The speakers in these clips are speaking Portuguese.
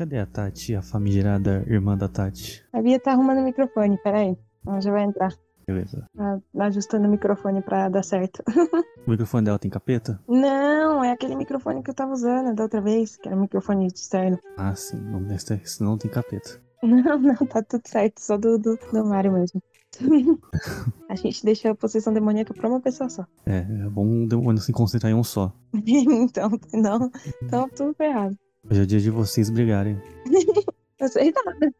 Cadê a Tati, a famigerada irmã da Tati? A Bia tá arrumando o microfone, peraí. Ela já vai entrar. Beleza. Tá ajustando o microfone pra dar certo. O microfone dela tem capeta? Não, é aquele microfone que eu tava usando da outra vez, que era um microfone externo. Ah, sim. Não, esse não tem capeta. Não, não, tá tudo certo, só do, do, do Mario mesmo. a gente deixa a possessão demoníaca pra uma pessoa só. É, é bom o demônio se concentrar em um só. então, não, então tudo ferrado. Hoje é dia de vocês brigarem. Eu sei nada.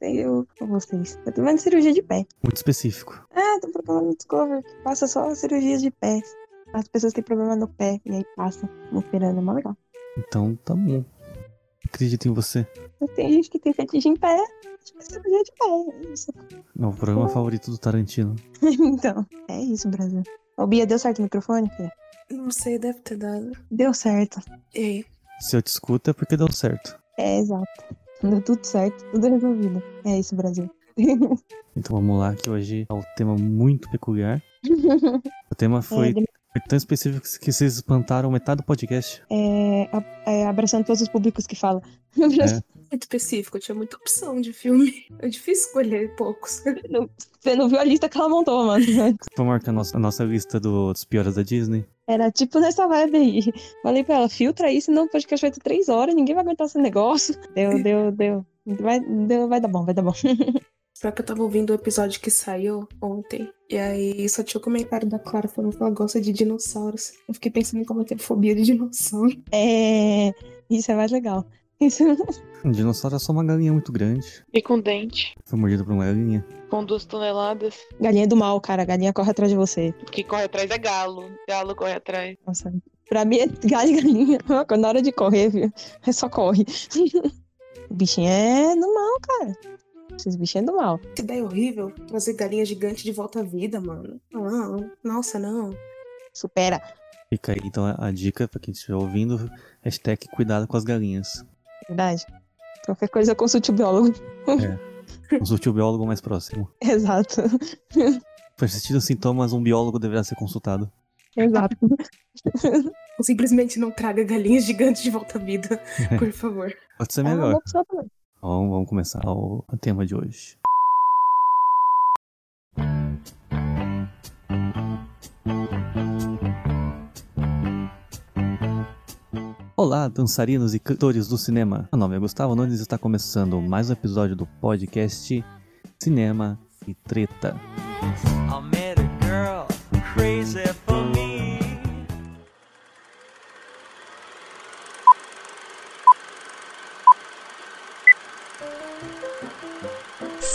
Eu com vocês. Eu tô vendo cirurgia de pé. Muito específico. Ah, tô procurando no Discover que passa só cirurgias de pé. As pessoas têm problema no pé e aí passam operando, é mó legal. Então, tá bom. Acredito em você. Mas tem gente que tem fetiche em pé, acho que é cirurgia de pé, é isso. Meu programa favorito do Tarantino. então, é isso, Brasil. Ô, Bia, deu certo o microfone, filha? Não sei, deve ter dado. Deu certo. E aí? Se eu te escuto é porque deu certo. É, exato. Deu tudo certo, tudo resolvido. É isso, Brasil. Então vamos lá, que hoje é um tema muito peculiar. O tema foi, É, foi tão específico que vocês espantaram metade do podcast. é, é, abraçando todos os públicos que falam. É. Muito específico, tinha muita opção de filme. É difícil escolher poucos. Você não viu a lista que ela montou, mano. Vamos marcar a nossa, a nossa lista do- dos piores da Disney. Era tipo nessa vibe aí. Falei pra ela, filtra aí, senão o podcast vai ter três horas, ninguém vai aguentar esse negócio. Deu, deu, deu. Vai, deu, vai dar bom, vai dar bom. Só que eu tava ouvindo o episódio que saiu ontem. E aí só tinha o comentário da Clara falando que ela gosta de dinossauros. Eu fiquei pensando em como eu tenho fobia de dinossauro. É. Isso é mais legal. Isso. Um dinossauro é só uma galinha muito grande. E com dente. Foi mordido por uma galinha. Com duas toneladas. Galinha do mal, cara. Galinha corre atrás de você. O que corre atrás é galo. Galo corre atrás. Nossa. Pra mim é galho e galinha. Na hora de correr, viu? É só corre. O bichinho é do mal, cara. Esses bichinhos é do mal. Que ideia horrível. Trazer galinha gigante de volta à vida, mano. Não, nossa, não. Supera. Fica aí então a, a dica pra quem estiver ouvindo. Hashtag cuidado com as galinhas. Verdade. Qualquer coisa, consulte o biólogo. Consulte o biólogo mais próximo. Exato. Persistindo sintomas, um biólogo deverá ser consultado. Exato. Ou simplesmente não traga galinhas gigantes de volta à vida, por favor. Pode ser É uma melhor. boa opção também. Então, vamos começar o tema de hoje. Olá, dançarinos e cantores do cinema. Meu nome é Gustavo Nunes e está começando mais um episódio do podcast Cinema e Treta.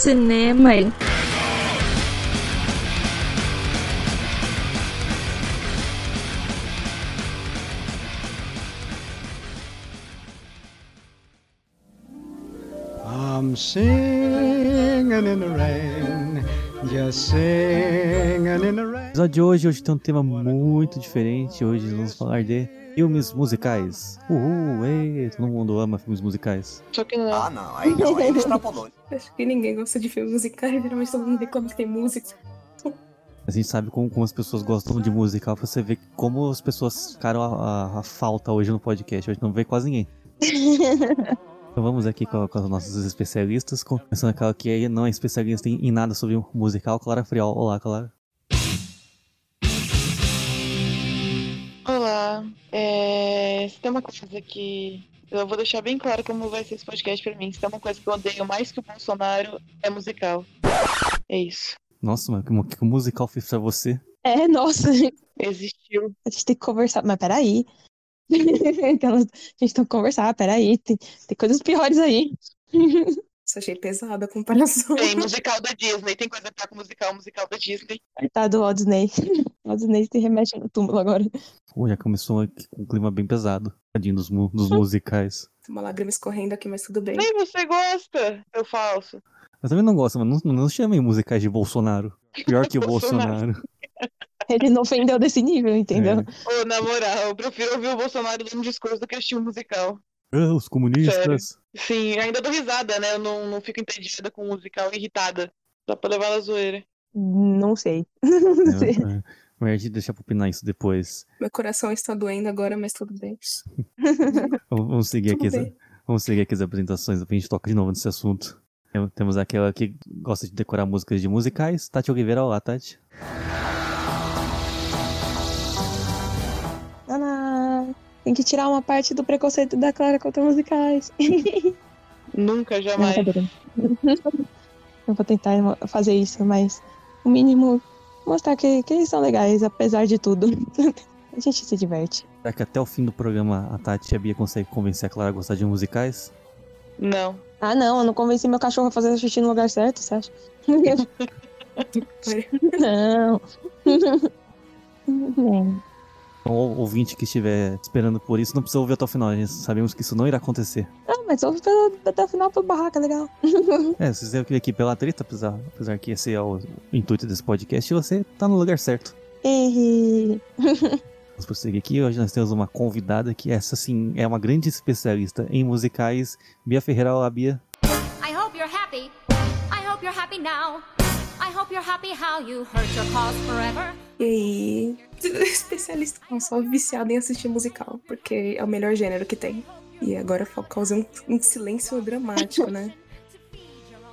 I met I'm singing in the rain, just singing in the No rain. episódio de hoje, hoje tem um tema muito diferente. Hoje vamos falar de filmes musicais. Uhul, ei, todo mundo ama filmes musicais. Só que não. Ah, não, aí não, aí extrapolou. Acho que ninguém gosta de filmes musicais, geralmente todo mundo reclama que tem música. A gente sabe como, como as pessoas gostam de musical, você ver como as pessoas ficaram a, a- a falta hoje no podcast. Hoje não vê quase ninguém. Então vamos aqui com, com os nossos especialistas, começando aquela que aí não é especialista em, em nada sobre o musical, Clara Friol. Olá, Clara. Olá. É... Se tem uma coisa que. Eu vou deixar bem claro como vai ser esse podcast pra mim. Se tem uma coisa que eu odeio mais que o Bolsonaro, é musical. É isso. Nossa, mas que, que musical fez pra você? É, nossa. Existiu. A gente tem que conversar. Mas peraí. Aquelas- A gente tem que conversar, peraí. Tem, tem coisas piores aí. Isso achei pesada a comparação. Tem musical da Disney. Tem coisa pra com musical, musical da Disney. Coitado do Walt Disney. O Walt Disney se remete no túmulo agora. Pô, já começou aqui com um clima bem pesado. Tadinho dos, mu- dos musicais. Uma lágrima escorrendo aqui, mas tudo bem. Nem você gosta, seu falso. Eu também não gosto, mas não, não chamem musicais de Bolsonaro. Pior que o Bolsonaro. Ele não ofendeu desse nível, entendeu? É. Ô, na moral, eu prefiro ouvir o Bolsonaro dando discurso do que assistir um musical. Ah, os comunistas. Sim, ainda dou risada, né? Eu não, não fico entediada com o musical, irritada. Só pra levar na zoeira. Não sei. Não sei. É, é. Mas a gente deixa pra opinar isso depois. Meu coração está doendo agora, mas tudo bem. Vamos seguir Tudo aqui. bem. Vamos seguir aqui as apresentações, a gente toca de novo nesse assunto. Tem- Temos aquela que gosta de decorar músicas de musicais. Tati Oliveira, olá, Tati. Tem que tirar uma parte do preconceito da Clara contra musicais. Nunca, Não, jamais. brincadeira. Eu vou tentar fazer isso, mas o mínimo mostrar que, que eles são legais, apesar de tudo. A gente se diverte. Será que até o fim do programa a Tati e a Bia conseguem convencer a Clara a gostar de musicais? Não. Ah, não, eu não convenci meu cachorro a fazer xixi no lugar certo, você acha? não. É. Então, o ouvinte que estiver esperando por isso não precisa ouvir até o final. gente Sabemos que isso não irá acontecer. Ah, mas ouve pelo, até o final pelo barraca, legal. É, se você veio aqui pela treta, apesar, apesar que esse é o intuito desse podcast, você tá no lugar certo. Vamos prosseguir aqui. Hoje nós temos uma convidada que essa sim é uma grande especialista em musicais. Bia Ferreira, olá Bia. I hope you're happy. I hope you're happy now. I hope you're happy how you hurt your cause forever. E aí, especialista não só viciado em assistir musical, porque é o melhor gênero que tem. E agora causa um, um silêncio dramático, né?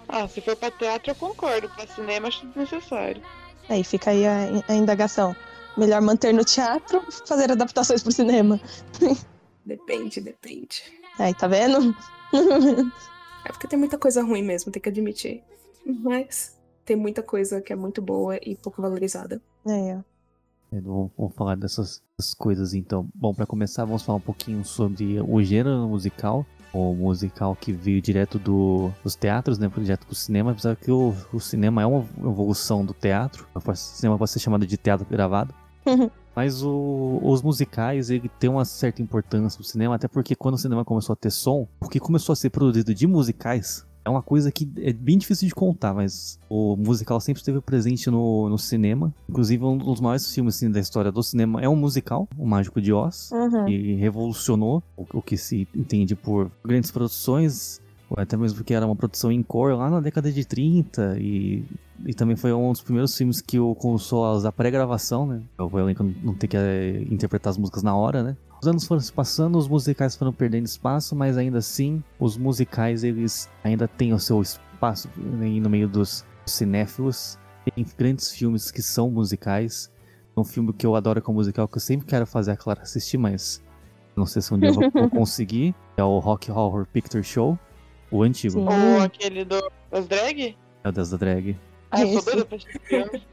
Ah, se for pra teatro, eu concordo. Pra cinema, acho desnecessário. Aí fica aí a, a indagação. Melhor manter no teatro, fazer adaptações pro cinema. Depende, depende. Aí, tá vendo? É porque tem muita coisa ruim mesmo, tem que admitir. Mas tem muita coisa que é muito boa e pouco valorizada. Aí, ó. É, Vamos, vamos falar dessas, dessas coisas então. Bom, pra começar, vamos falar um pouquinho sobre o gênero musical. O musical que veio direto do, dos teatros, né? Direto pro cinema. Apesar que o, o cinema é uma evolução do teatro. O cinema pode ser chamado de teatro gravado. Mas o- os musicais, ele tem uma certa importância no cinema, até porque quando o cinema começou a ter som, o que começou a ser produzido de musicais é uma coisa que é bem difícil de contar, mas o musical sempre esteve presente no, no cinema. Inclusive, um dos maiores filmes assim, da história do cinema é um musical, O Mágico de Oz, Uhum. e revolucionou o, o que se entende por grandes produções, até mesmo porque era uma produção em cor lá na década de 30 e, e também foi um dos primeiros filmes que o começou a usar pré-gravação, né? O elenco não- não ter que eh, interpretar as músicas na hora, né? Os anos foram se passando, os musicais foram perdendo espaço, mas ainda assim, os musicais eles ainda têm o seu espaço né, no meio dos cinéfilos. Tem grandes filmes que são musicais. Um filme que eu adoro com musical, que eu sempre quero fazer a Clara assistir, mas não sei se um dia eu vou, vou conseguir. É o Rock Horror Picture Show, o antigo. Ou aquele do, das drag? É o Deus da Drag. Ah, eu sou doida pra assistir filme.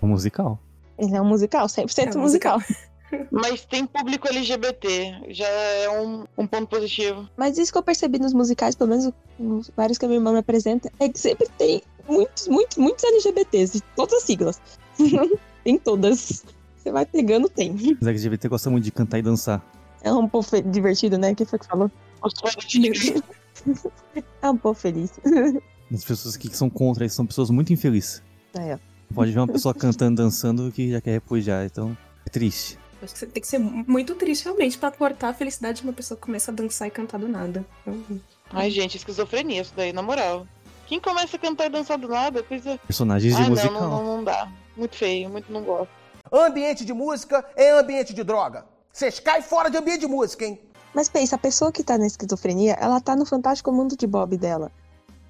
O musical. Ele é um musical, 100% É um musical. Mas tem público LGBT. Já é um, um ponto positivo. Mas isso que eu percebi nos musicais, pelo menos nos vários que a minha irmã me apresenta, é que sempre tem muitos, muitos, muitos LGBTs, de todas as siglas. tem todas. Você vai pegando, tem. Os LGBT gostam muito de cantar e dançar. É um povo divertido, né? Quem foi que falou? É um povo feliz. As pessoas que são contra isso são pessoas muito infelizes. Ó. Pode ver uma pessoa cantando, dançando que já quer repudiar, então é triste. Acho que você tem que ser muito triste realmente pra cortar a felicidade de uma pessoa que começa a dançar e cantar do nada. Então, Ai, gente, esquizofrenia isso daí, na moral. Quem começa a cantar e dançar do nada, coisa. Personagens de Ah, não, musical. não, não, não dá. Muito feio, muito não gosto. Ambiente de música é ambiente de droga. Vocês caem fora de ambiente de música, hein? Mas pensa, a pessoa que tá na esquizofrenia, ela tá no fantástico mundo de Bob dela.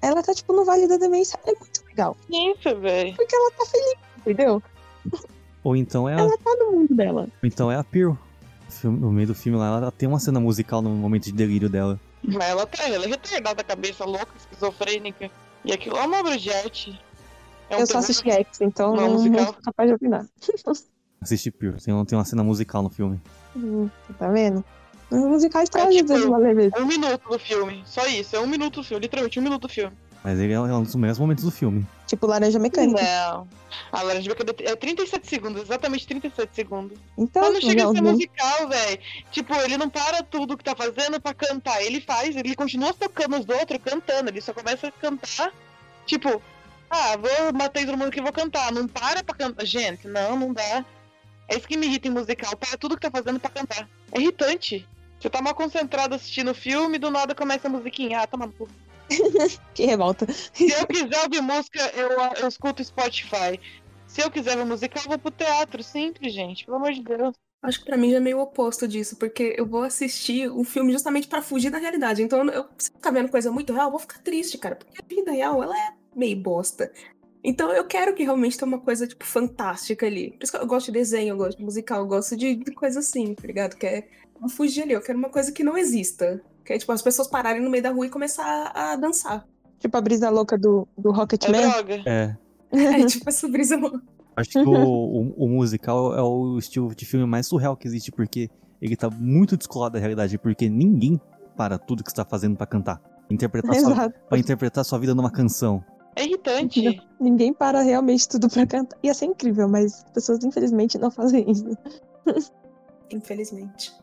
Ela tá, tipo, no Vale da Demência. É muito legal. Isso, velho. Porque ela tá feliz, entendeu? Ou então é a, Ela tá no mundo dela. ou então é a Pearl. No meio do filme lá, ela tem uma cena musical no momento de delírio dela. Mas ela tá, ela é retardada, cabeça louca, esquizofrênica. E aquilo é uma obra de arte. É um eu só assisti X, então Não, musical. não sou capaz de opinar. Assiste Pearl. Tem, tem uma cena musical no filme. Hum, tá vendo? Os musicais É trazem tipo- tipo... uma leveza. Um minuto do filme. Só isso, é um minuto do filme, literalmente um minuto do filme. Mas ele é um dos melhores momentos do filme. Tipo Laranja Mecânica. Não. A Laranja Mecânica é 37 segundos, exatamente 37 segundos. Então, Mas não chega a não, ser não- musical, velho. Tipo, ele não para tudo que tá fazendo pra cantar. Ele faz, ele continua tocando os outros, cantando. Ele só começa a cantar. Tipo, ah, vou matei todo mundo que vou cantar. Não para pra cantar. Gente, não, não dá. É isso que me irrita em musical. Para tudo que tá fazendo pra cantar. É irritante. Você tá mal concentrado assistindo o filme, do nada começa a musiquinha. Ah, toma no cu. Que revolta. Se eu quiser ouvir música, eu, eu escuto Spotify. Se eu quiser ver musical, eu vou pro teatro. Simples, gente. Pelo amor de Deus. Acho que pra mim já é meio oposto disso, porque eu vou assistir um filme justamente pra fugir da realidade. Então, eu, se eu ficar vendo coisa muito real, eu vou ficar triste, cara, porque a vida real, ela é meio bosta. Então, eu quero que realmente tenha uma coisa, tipo, fantástica ali. Por isso que eu gosto de desenho, eu gosto de musical, eu gosto de, de coisa assim, tá ligado? Que é fugir ali, eu quero uma coisa que não exista. Que é, tipo, as pessoas pararem no meio da rua e começar a dançar. Tipo a brisa louca do, do É Rocketman. droga. É. É, tipo, essa brisa louca. Acho que o, o, o musical é o estilo de filme mais surreal que existe, porque ele tá muito descolado da realidade, porque ninguém para tudo que está fazendo pra cantar. Interpretar sua, Exato. pra interpretar sua vida numa canção. É irritante. Ninguém para realmente tudo pra cantar. Ia ser incrível, mas as pessoas infelizmente não fazem isso. Infelizmente.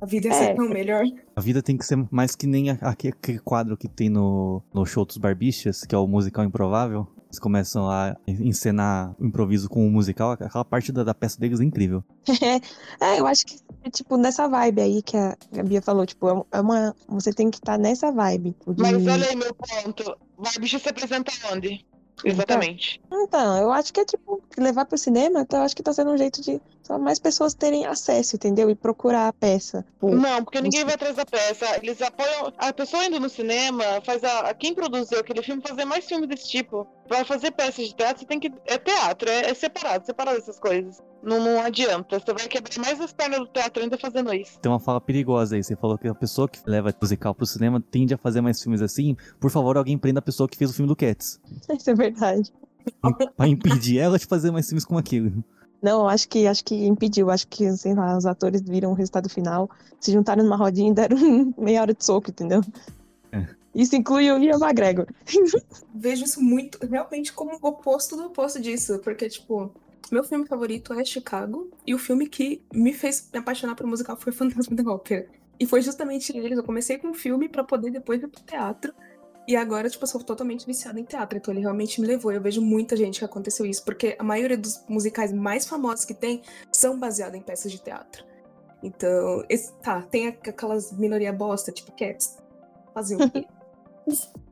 A vida ia É. ser tão melhor. A vida tem que ser mais que nem aquele quadro que tem no, no show dos Barbichas, que é o musical improvável. Eles começam a encenar o improviso com o musical. Aquela parte da, da peça deles é incrível. É, eu acho que, tipo, nessa vibe aí que a Bia falou, tipo, é um- é uma. Você tem que estar nessa vibe. tipo, de- Mas olha aí meu ponto. Barbicha se apresenta onde? Exatamente. Então, eu acho que é tipo, levar pro cinema, então eu acho que tá sendo um jeito de só mais pessoas terem acesso, entendeu? E procurar a peça. Não, porque ninguém vai atrás da peça. Eles apoiam. A pessoa indo no cinema faz a. Quem produziu aquele filme fazer mais filme desse tipo. Vai fazer peças de teatro, você tem que. É teatro, é, é separado, separado essas coisas. Não, não adianta. Você vai quebrar mais as pernas do teatro ainda fazendo isso. Tem uma fala perigosa aí. Você falou que a pessoa que leva musical pro cinema tende a fazer mais filmes assim. Por favor, alguém prenda a pessoa que fez o filme do Cats. Isso é verdade. Pra impedir ela de fazer mais filmes como aquilo. Não, acho que acho que impediu. Acho que, sei lá, os atores viram o resultado final, se juntaram numa rodinha e deram meia hora de soco, entendeu? É. Isso inclui o Ian McGregor. Vejo isso muito, realmente, como o oposto do oposto disso. Porque, tipo, meu filme favorito é Chicago. E o filme que me fez me apaixonar por musical foi Fantasma da Ópera. E foi justamente eles. Eu comecei com um filme pra poder depois ir pro teatro. E agora, tipo, eu sou totalmente viciada em teatro. Então ele realmente me levou. Eu vejo muita gente que aconteceu isso. Porque a maioria dos musicais mais famosos que tem são baseados em peças de teatro. Então, esse- tá, tem aquelas minoria bosta, tipo Cats. Fazer o quê?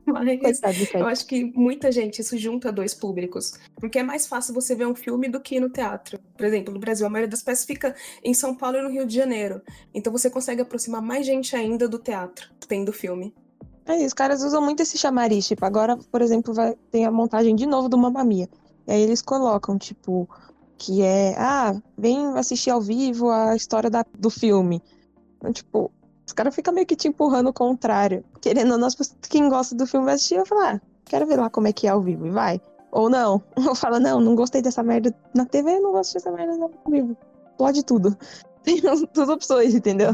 Mas eu acho que muita gente isso junta dois públicos. Porque é mais fácil você ver um filme do que ir no teatro. Por exemplo, no Brasil, a maioria das peças fica em São Paulo e no Rio de Janeiro. Então você consegue aproximar mais gente ainda do teatro, tendo filme. É isso, os caras usam muito esse chamariz. Tipo, agora, por exemplo, vai, tem a montagem de novo do Mamma Mia. E aí eles colocam, tipo, que é, ah, vem assistir ao vivo a história da, do filme. Então, tipo, os caras ficam meio que te empurrando o contrário. Querendo ou não, quem gosta do filme vai assistir e vai falar, ah, quero ver lá como é que é ao vivo, e vai. Ou não, ou fala, não, não gostei dessa merda na TV, não gosto dessa merda ao vivo. Pode tudo. Tem as duas opções, entendeu?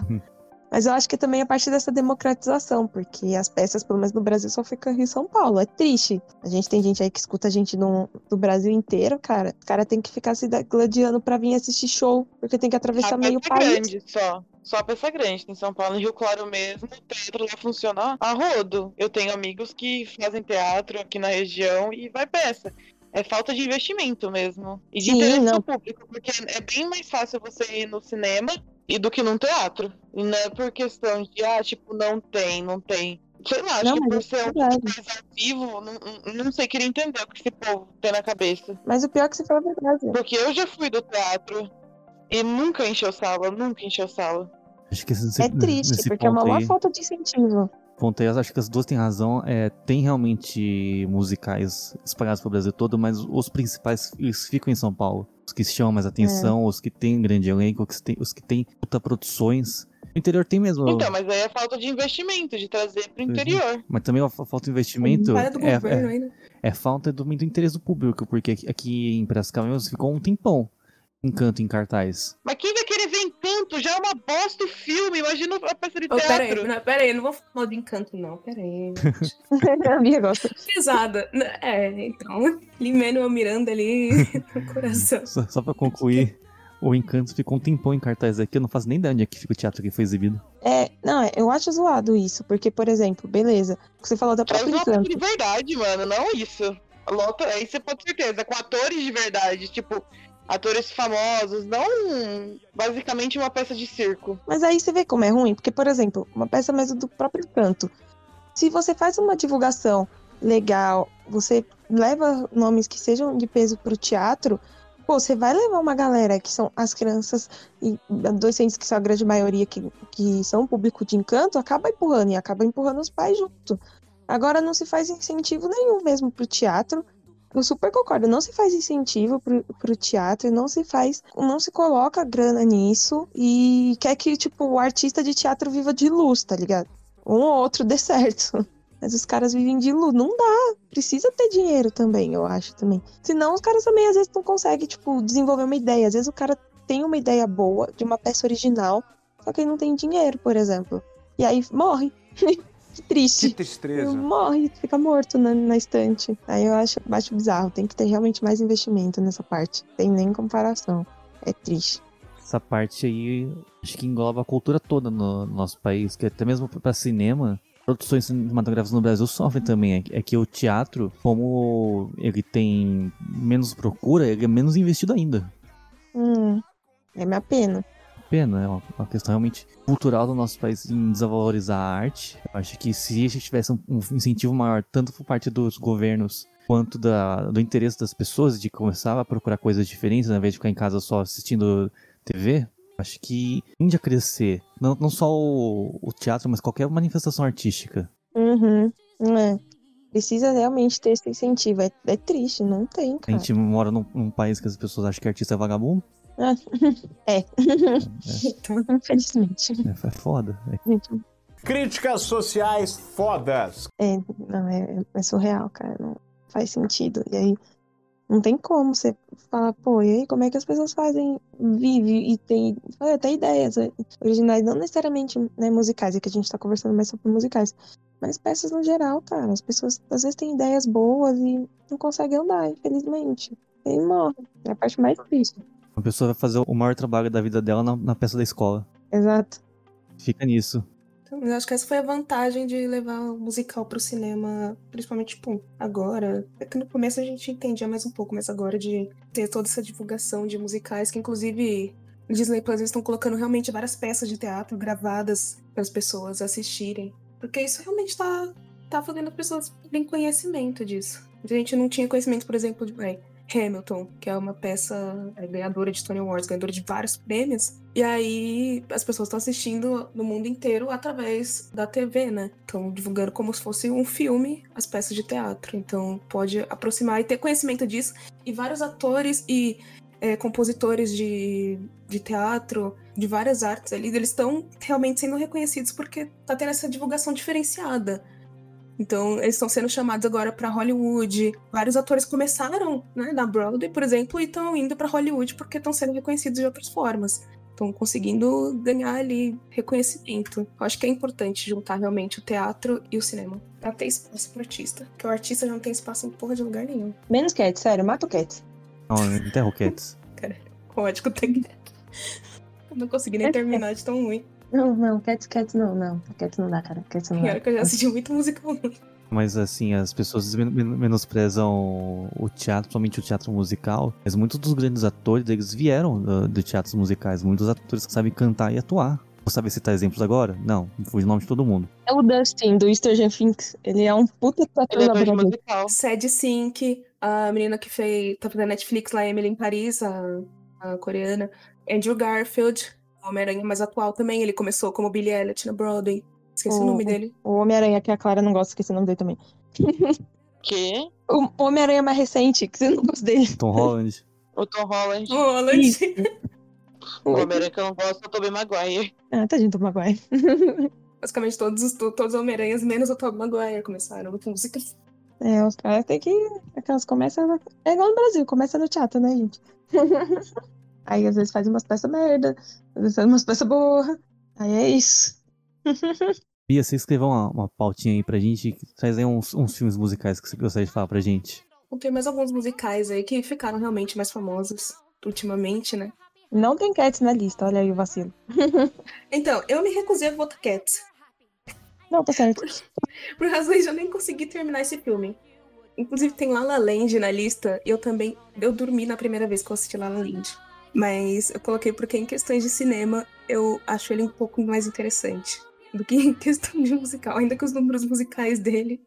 Mas eu acho que também é parte dessa democratização, porque as peças, pelo menos no Brasil, só ficam em São Paulo. É triste. A gente tem gente aí que escuta a gente no, do Brasil inteiro, cara. O cara tem que ficar se gladiando pra vir assistir show, porque tem que atravessar A meio país. grande só. Só a peça grande. Em São Paulo, no Rio Claro mesmo, o teatro lá funciona a rodo. Eu tenho amigos que fazem teatro aqui na região e vai peça. É falta de investimento mesmo. E de Sim, interesse não. do público, porque é bem mais fácil você ir no cinema e do que num teatro. E não é por questão de, ah, tipo, não tem, não tem. Sei lá, acho Não, que por é ser um mais ao vivo, não, não, não sei, queria entender o que esse povo tem na cabeça. Mas o pior é que você fala a verdade. Porque eu já fui do teatro e nunca encheu sala, nunca encheu sala. Acho que esse, É triste, porque é uma maior aí- falta de incentivo. ponto aí, acho que as duas têm razão. É, tem realmente musicais espalhados pelo Brasil todo, mas os principais eles ficam em São Paulo. Os que chamam mais atenção, os que têm grande elenco, os que têm, os que têm puta produções. No interior tem mesmo. Então, mas aí é falta de investimento, de trazer pro é. interior. Mas também a fa- falta de investimento é, é, é falta do, do interesse do público, porque aqui, aqui em Piracicaba ficou um tempão encanto em cartaz. Mas quem vai querer ver Encanto? Já é uma bosta o filme, imagina a peça de Oh, pera aí, teatro. não, pera aí, não vou falar de encanto, não. Pera aí. gente. a Bia gosta. Pesada. É, então. Limeno Miranda ali no coração. Só, só pra concluir, o Encanto ficou um tempão em cartaz aqui, eu não faço nem ideia onde é que fica o teatro que foi exibido. É, não, é, eu acho zoado isso, porque, por exemplo, beleza, o que você falou da própria peça Encanto. de verdade, mano, não isso. Lota, aí você pode ter certeza, com atores de verdade, tipo, atores famosos, não basicamente uma peça de circo. Mas aí você vê como é ruim, porque, por exemplo, uma peça mesmo do próprio canto. Se você faz uma divulgação legal, você leva nomes que sejam de peso pro teatro, Pô, você vai levar uma galera que são as crianças e adolescentes, que são a grande maioria que, que são público de encanto, acaba empurrando e acaba empurrando os pais junto. Agora não se faz incentivo nenhum mesmo pro teatro. Eu super concordo, não se faz incentivo pro, pro teatro, não se faz, não se coloca grana nisso e quer que, tipo, o artista de teatro viva de luz, tá ligado? Um ou outro dê certo. Mas os caras vivem de luz. Não dá. Precisa ter dinheiro também, eu acho também. Senão os caras também às vezes não conseguem, tipo, desenvolver uma ideia. Às vezes o cara tem uma ideia boa de uma peça original, só que ele não tem dinheiro, por exemplo. E aí morre. que triste. Que tristeza. Morre, fica morto na, na estante. Aí eu acho, acho bizarro. Tem que ter realmente mais investimento nessa parte. Tem nem comparação. É triste. Essa parte aí acho que engloba a cultura toda no, no nosso país, que até mesmo pra cinema, produções cinematográficas no Brasil sofrem também. É que- É que o teatro, como ele tem menos procura, ele é menos investido ainda. Hum, é minha pena. Pena, é uma, uma questão realmente cultural do nosso país em desvalorizar a arte. Eu acho que se a gente tivesse um, um incentivo maior, tanto por parte dos governos quanto da, do interesse das pessoas de começar a procurar coisas diferentes, ao invés de ficar em casa só assistindo TV, acho que tende a crescer. Não, não só o, o teatro, mas qualquer manifestação artística. Uhum. É. Precisa realmente ter esse incentivo. É, é triste, não tem, A cara. gente mora num, num país que as pessoas acham que artista é vagabundo. Ah, é. Infelizmente. É, é foda. É Críticas sociais fodas. É, não, é, é surreal, cara. Não faz sentido. E aí, não tem como você falar, pô, e aí, como é que as pessoas fazem, vive e tem até ideias é, originais, não necessariamente né, musicais, é que a gente tá conversando mais sobre musicais, mas peças no geral, cara. As pessoas às vezes têm ideias boas e não conseguem andar, infelizmente. E morre. É a parte mais triste. Uma pessoa vai fazer o maior trabalho da vida dela na, na peça da escola. Exato. Fica nisso. Então, eu acho que essa foi a vantagem de levar o musical pro cinema, principalmente, tipo, agora. É que no começo a gente entendia mais um pouco, mas agora de ter toda essa divulgação de musicais, que inclusive o Disney Plus eles estão colocando realmente várias peças de teatro gravadas para as pessoas assistirem. Porque isso realmente tá, tá fazendo as pessoas terem conhecimento disso. A gente não tinha conhecimento, por exemplo, de ai, Hamilton, que é uma peça é, ganhadora de Tony Awards, ganhadora de vários prêmios. E aí as pessoas estão assistindo no mundo inteiro através da TV, né? Estão divulgando como se fosse um filme as peças de teatro. Então pode aproximar e ter conhecimento disso. E vários atores e é, compositores de, de teatro, de várias artes ali, eles estão realmente sendo reconhecidos porque tá tendo essa divulgação diferenciada. Então, eles estão sendo chamados agora pra Hollywood. Vários atores começaram, né, na Broadway, por exemplo, e estão indo pra Hollywood porque estão sendo reconhecidos de outras formas. Estão conseguindo ganhar ali reconhecimento. Eu acho que é importante juntar realmente o teatro e o cinema. Pra ter espaço pro artista. Porque o artista já não tem espaço em porra de lugar nenhum. Menos Cat, sério, mata o Cat. Não, enterra o Cats. Código tem Eu não consegui nem terminar de tão ruim. Não, não, Cats, Cats não, não. Cats não dá, cara. Cats não dá. olha que eu já assisti muito musical ruim. Mas assim, as pessoas men- men- menosprezam o teatro, principalmente o teatro musical. Mas muitos dos grandes atores, eles vieram do- de teatros musicais. Muitos atores que sabem cantar e atuar. Você sabe citar exemplos agora? Não, fui o nome de todo mundo. É o Dustin, do Stranger Things. Ele é um puta ator Ele é musical. Sad Sink, a menina que fez, tá fazendo Netflix lá, Emily em Paris, a, a coreana. Andrew Garfield, Homem-Aranha mais atual também. Ele começou como Billy Elliot na Broadway. Esqueci o O- nome dele. O Homem-Aranha, que a Clara não gosta, esqueci o nome dele também. Que? O Homem-Aranha mais recente, que você não gosta dele. Tom Holland. O Tom Holland. O Holland. Isso. O Homem-Aranha que eu não gosto é o Tobey Maguire. Ah, tadinho do Maguire. Basicamente todos os, todos os Homem-Aranhas, menos o Tobey Maguire, começaram com música. É, os caras têm que. Aquelas começam. na- É igual no Brasil, começa no teatro, né, gente? Aí às vezes faz umas peças merda, umas peças boas. Aí é isso. Bia, você escreveu uma, uma pautinha aí pra gente. Traz aí uns, uns filmes musicais que você gostaria de falar pra gente. Tem mais alguns musicais aí que ficaram realmente mais famosos ultimamente, né? Não tem Cats na lista, olha aí o vacilo. Então, eu me recusei a votar Cats. Não, tá certo. Por razões de eu nem consegui terminar esse filme. Inclusive tem La La Land na lista. E eu também. Eu dormi na primeira vez que eu assisti La La Land. Mas eu coloquei porque em questões de cinema eu acho ele um pouco mais interessante do que em questão de musical. Ainda que os números musicais dele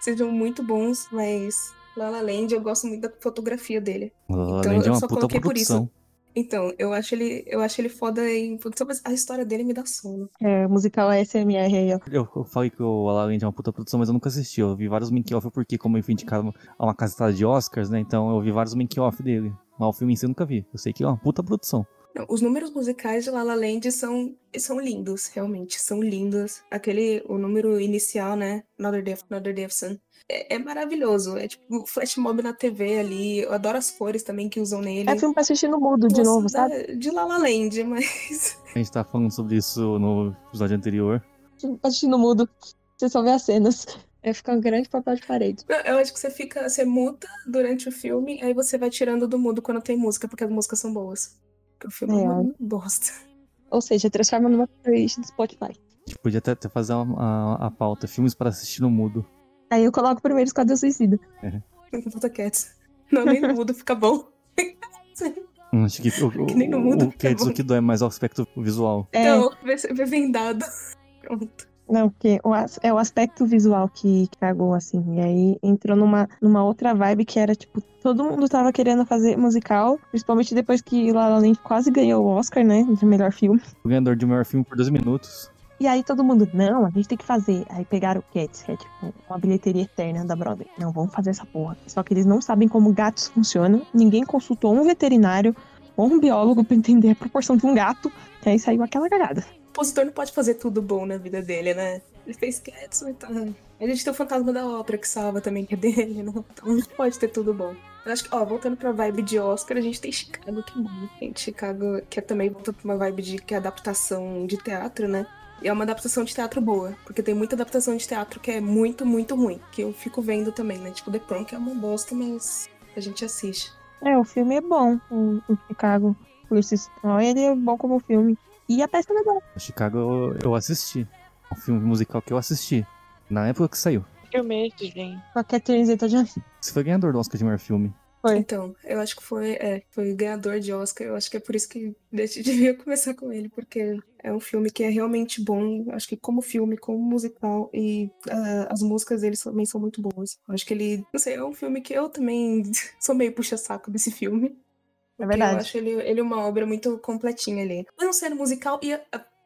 sejam muito bons, mas La La Land, eu gosto muito da fotografia dele. La La Então, Land é eu uma só puta coloquei por isso. produção. Então, eu acho ele, eu acho ele foda em produção, mas a história dele me dá sono. É, musical ASMR aí, ó. Eu, eu falei que o La La Land é uma puta produção, mas eu nunca assisti. Eu vi vários make-off porque, como eu fui indicado a uma cacetada de Oscars, né? Então eu vi vários make-off dele. Mas o filme em si eu nunca vi. Eu sei que é uma puta produção. Não, os números musicais de La La Land são, são lindos, realmente, são lindos. Aquele, o número inicial, né? Another Day, Another Day of Sun. É, é maravilhoso. É tipo o flash mob na TV ali. Eu adoro as cores também que usam nele. É filme pra assistir no mudo de novo, da- sabe? De La La Land, mas. A gente tava falando sobre isso no episódio anterior. Filme pra assistir no mudo. Você só vê as cenas. É ficar um grande papel de parede. Eu- Eu acho que você fica. Você muda durante o filme, aí você vai tirando do mudo quando tem música, porque as músicas são boas. Porque o filme é, É, uma bosta. Ou seja, transforma numa playlist do Spotify. A gente podia até, até fazer uma- a, a pauta, filmes para assistir no mudo. Aí eu coloco primeiro Esquadrão Suicida. Puta Cats. Não, nem no mudo fica bom. Hum, Acho que o, o, Que nem no mudo o, fica que, bom. o que dói mais é o aspecto visual. É, Então, vê, vê vendado. Pronto. Não, porque o é o aspecto visual que que cagou, assim. E aí entrou numa, numa outra vibe que era, tipo, todo mundo tava querendo fazer musical, principalmente depois que La La Land quase ganhou o Oscar, né, de melhor filme. O ganhador de melhor filme por dois minutos. E aí todo mundo, não, a gente tem que fazer. Aí pegaram o Cats, que é tipo uma bilheteria eterna da Broadway. Não, vamos fazer essa porra. Só que eles não sabem como gatos funcionam. Ninguém consultou um veterinário ou um biólogo pra entender a proporção de um gato. E aí saiu aquela cagada. Compositor não pode fazer tudo bom na vida dele, né? Ele fez Cats, então. A gente tem o Fantasma da Ópera que salva também, que é dele, né? Então não pode ter tudo bom. Eu acho que, ó, voltando pra vibe de Oscar, a gente tem Chicago, que é bom. Gente, Chicago, que é também volta pra uma vibe de que é adaptação de teatro, né? E é uma adaptação de teatro boa, porque tem muita adaptação de teatro que é muito, muito ruim, que eu fico vendo também, né? Tipo, The Prom, que é uma bosta, mas a gente assiste. É, o filme é bom, o, o Chicago. Por si ele é bom como filme. E a peça é legal. Chicago eu, assisti. Um filme musical que eu assisti. Na época que saiu. Filme gente. Com a Catherine Zeta-Jones. Você foi ganhador do Oscar de melhor filme. Foi. Então, eu acho que foi, é, foi ganhador de Oscar. Eu acho que é por isso que a gente devia começar com ele, porque é um filme que é realmente bom. Acho que como filme, como musical, e ah, as músicas dele também são muito boas. Eu acho que ele, não sei, é um filme que eu também sou meio puxa-saco desse filme. É verdade. Eu acho ele, ele uma obra muito completinha ali. Mas não sendo musical, e a,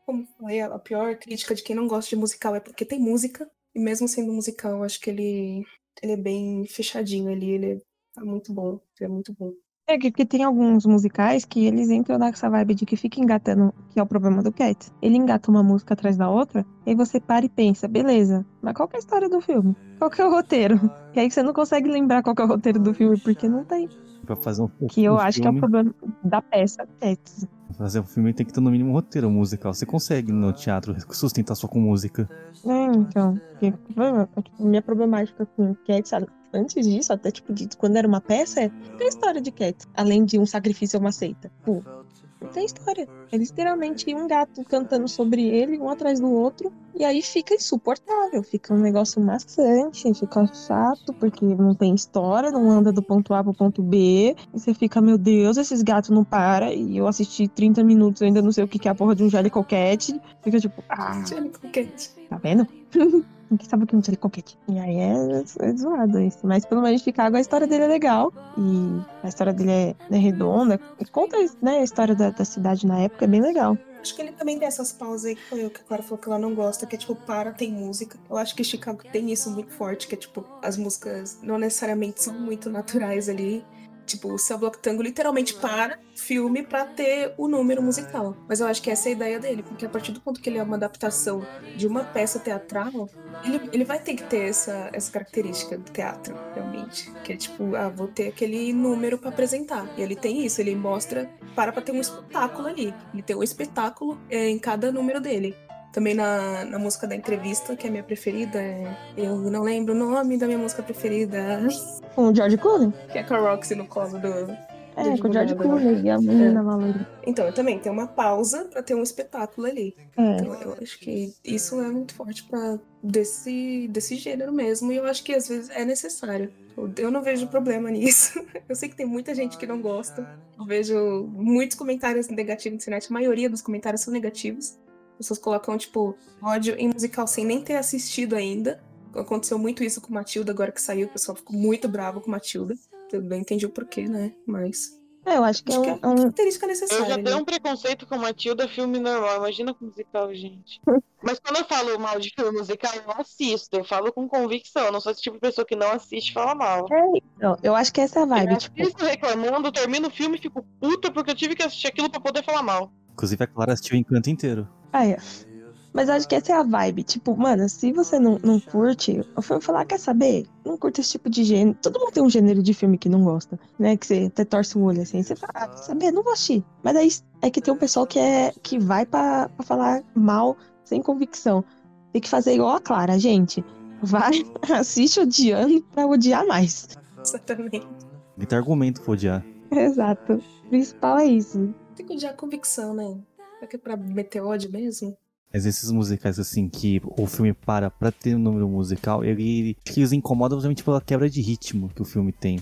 como falei, a pior crítica de quem não gosta de musical é porque tem música. E mesmo sendo musical, eu acho que ele, ele é bem fechadinho ali. Ele tá muito bom. Ele é muito bom. É que, que tem alguns musicais que eles entram nessa vibe de que fica engatando, que é o problema do Cats. Ele engata uma música atrás da outra, e aí você para e pensa, beleza, mas qual que é a história do filme? Qual que é o roteiro? Que aí você não consegue lembrar qual que é o roteiro do filme, porque não tem. Pra fazer um, Que eu um acho que é o filme, problema da peça Cats. Fazer um filme tem que ter no mínimo um roteiro musical. Você consegue no teatro sustentar só com música. É, então, que- tipo, minha problemática com Cats, a- antes disso, até tipo, de, quando era uma peça, é é a história de Cats? Além de um sacrifício ou uma seita. Pô, não tem história. É literalmente um gato cantando sobre ele, um atrás do outro, e aí fica insuportável, fica um negócio maçante, fica chato, porque não tem história, não anda do ponto A pro ponto B, e você fica, meu Deus, esses gatos não param, e eu assisti 30 minutos, ainda não sei o que é a porra de um Jelly Cat, fica tipo, ah, Johnny Coquette. Tá vendo? Ninguém sabe o que é um telecoquete. E aí é, é zoado isso. Mas pelo menos Chicago a história dele é legal. E a história dele é, é redonda. Conta né, a história da, da cidade na época, é bem legal. Acho que ele também tem essas pausas aí que foi eu que a Clara falou que ela não gosta, que é tipo, para, tem música. Eu acho que Chicago tem isso muito forte, que é tipo, as músicas não necessariamente são muito naturais ali. Tipo, o Céu Bloco Tango literalmente para o filme pra ter o número musical. Mas eu acho que essa é a ideia dele, porque a partir do ponto que ele é uma adaptação de uma peça teatral, ele, ele vai ter que ter essa, essa característica do teatro, realmente. Que é tipo, ah, vou ter aquele número pra apresentar. E ele tem isso, ele mostra, para pra ter um espetáculo ali. Ele tem um espetáculo é, em cada número dele. Também na, na música da entrevista, que é a minha preferida, é, eu não lembro o nome da minha música preferida, Com o George Clooney? que é com a Roxy no colo do, É, com o George Clooney e a menina lá loira. Então, eu também tem uma pausa pra ter um espetáculo ali. É. Então, eu acho que isso é muito forte para desse, desse gênero mesmo, e eu acho que às vezes é necessário. Eu- Eu não vejo problema nisso. Eu sei que tem muita gente que não gosta. Eu vejo muitos comentários negativos na internet, a maioria dos comentários são negativos. As pessoas colocam, tipo, ódio em musical sem nem ter assistido ainda. aconteceu muito isso com Matilda agora que saiu, o pessoal ficou muito bravo com Matilda. Eu não entendi o porquê, né? Mas. É, eu acho que Acho é que um, é é um- característica Eu necessária. já né? tenho um preconceito com Matilda, filme normal. Imagina com musical, gente. Mas quando eu falo mal de filme musical, eu não assisto. Eu falo com convicção. Eu não sou esse tipo de pessoa que não assiste e fala mal. Não, eu acho que essa é a vibe, eu tipo, assisto reclamando, termino o filme e fico puta porque eu tive que assistir aquilo pra poder falar mal. Inclusive a Clara assistiu o Encanto inteiro. ah, é. Mas acho que essa é a vibe. Tipo, mano, se você não, não curte, eu vou falar, quer saber? Não curte esse tipo de gênero. Todo mundo tem um gênero de filme que não gosta, né? Que você até torce o olho assim. Você fala, ah, quer saber? Não vou assistir. Mas aí é que tem um pessoal que, é, que vai pra, pra falar mal sem convicção. Tem que fazer igual a Clara, gente. Vai, assiste odiando pra odiar mais. Exatamente. Tem argumento pra odiar. Exato. O principal é isso. Tem que odiar a convicção, né? É que é pra meter ódio mesmo? Mas esses musicais, assim, que o filme para pra ter um número musical, ele, acho que eles incomodam justamente pela quebra de ritmo que o filme tem.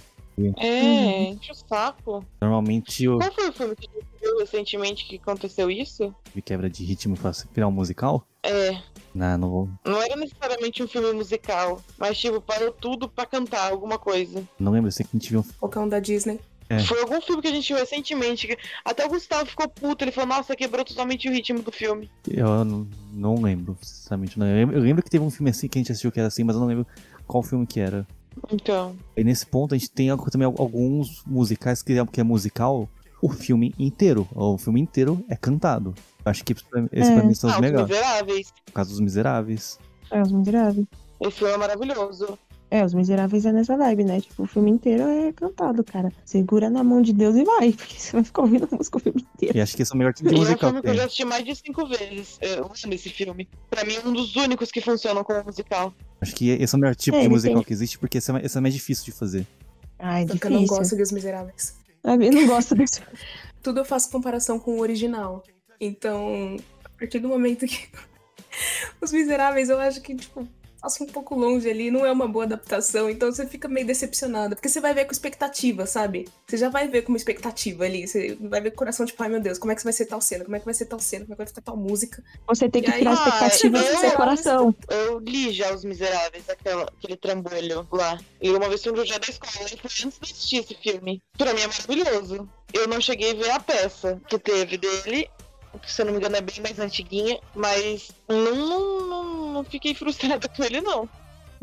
É, enche o saco. Normalmente o Qual foi o filme que a gente viu recentemente que aconteceu isso? filme quebra de ritmo pra virar um musical. É, Não, não vou. não era necessariamente um filme musical, mas tipo, parou tudo pra cantar alguma coisa. Não lembro, eu sei que a gente viu. um- Qualquer um da Disney. É. Foi algum filme que a gente viu recentemente. Até o Gustavo ficou puto, ele falou, nossa, quebrou totalmente o ritmo do filme. Eu não, não lembro, sinceramente. Não. Eu, lembro, eu lembro que teve um filme assim que a gente assistiu que era assim, mas eu não lembro qual filme que era. Então. E nesse ponto a gente tem algo- também alguns musicais que é, que é musical, o filme inteiro. O filme inteiro é cantado. Acho que esse pra esse pra É. mim são Ah, os Os melhores. Miseráveis. Por causa dos miseráveis. É, Os Miseráveis. Esse filme é maravilhoso. É, Os Miseráveis é nessa vibe, né? Tipo, o filme inteiro é cantado, cara. Segura na mão de Deus e vai, porque você vai ficar ouvindo a música o filme inteiro. E acho que esse é o melhor tipo de é um musical filme que que eu já assisti mais de cinco vezes. Eu amo esse filme. Pra mim, é um dos únicos que funcionam como musical. Acho que esse é o melhor tipo É, de musical tem- que existe, porque esse é, esse é mais difícil de fazer. Ai, é Porque eu difícil. não gosto dos Miseráveis. Eu não gosto desse. Tudo eu faço comparação com o original. Então, a partir do momento que. Os Miseráveis, eu acho que, tipo, passa um pouco longe ali, não é uma boa adaptação, então você fica meio decepcionada. Porque você vai ver com expectativa, sabe? Você já vai ver com uma expectativa ali. Você vai ver com o coração, tipo, ai meu Deus, como é que vai ser tal cena? Como é que vai ser tal cena? Como é que vai ficar tal música? Você tem que E aí- tirar a Ah, expectativa eu- do seu coração. Eu li já Os Miseráveis, aquela, aquele trambolho lá. E uma vez fui no dia da escola, e foi antes de assistir esse filme. Pra mim é maravilhoso. Eu não cheguei a ver a peça que teve dele, que se eu não me engano é bem mais antiguinha, mas não, não, não, não fiquei frustrada com ele, não.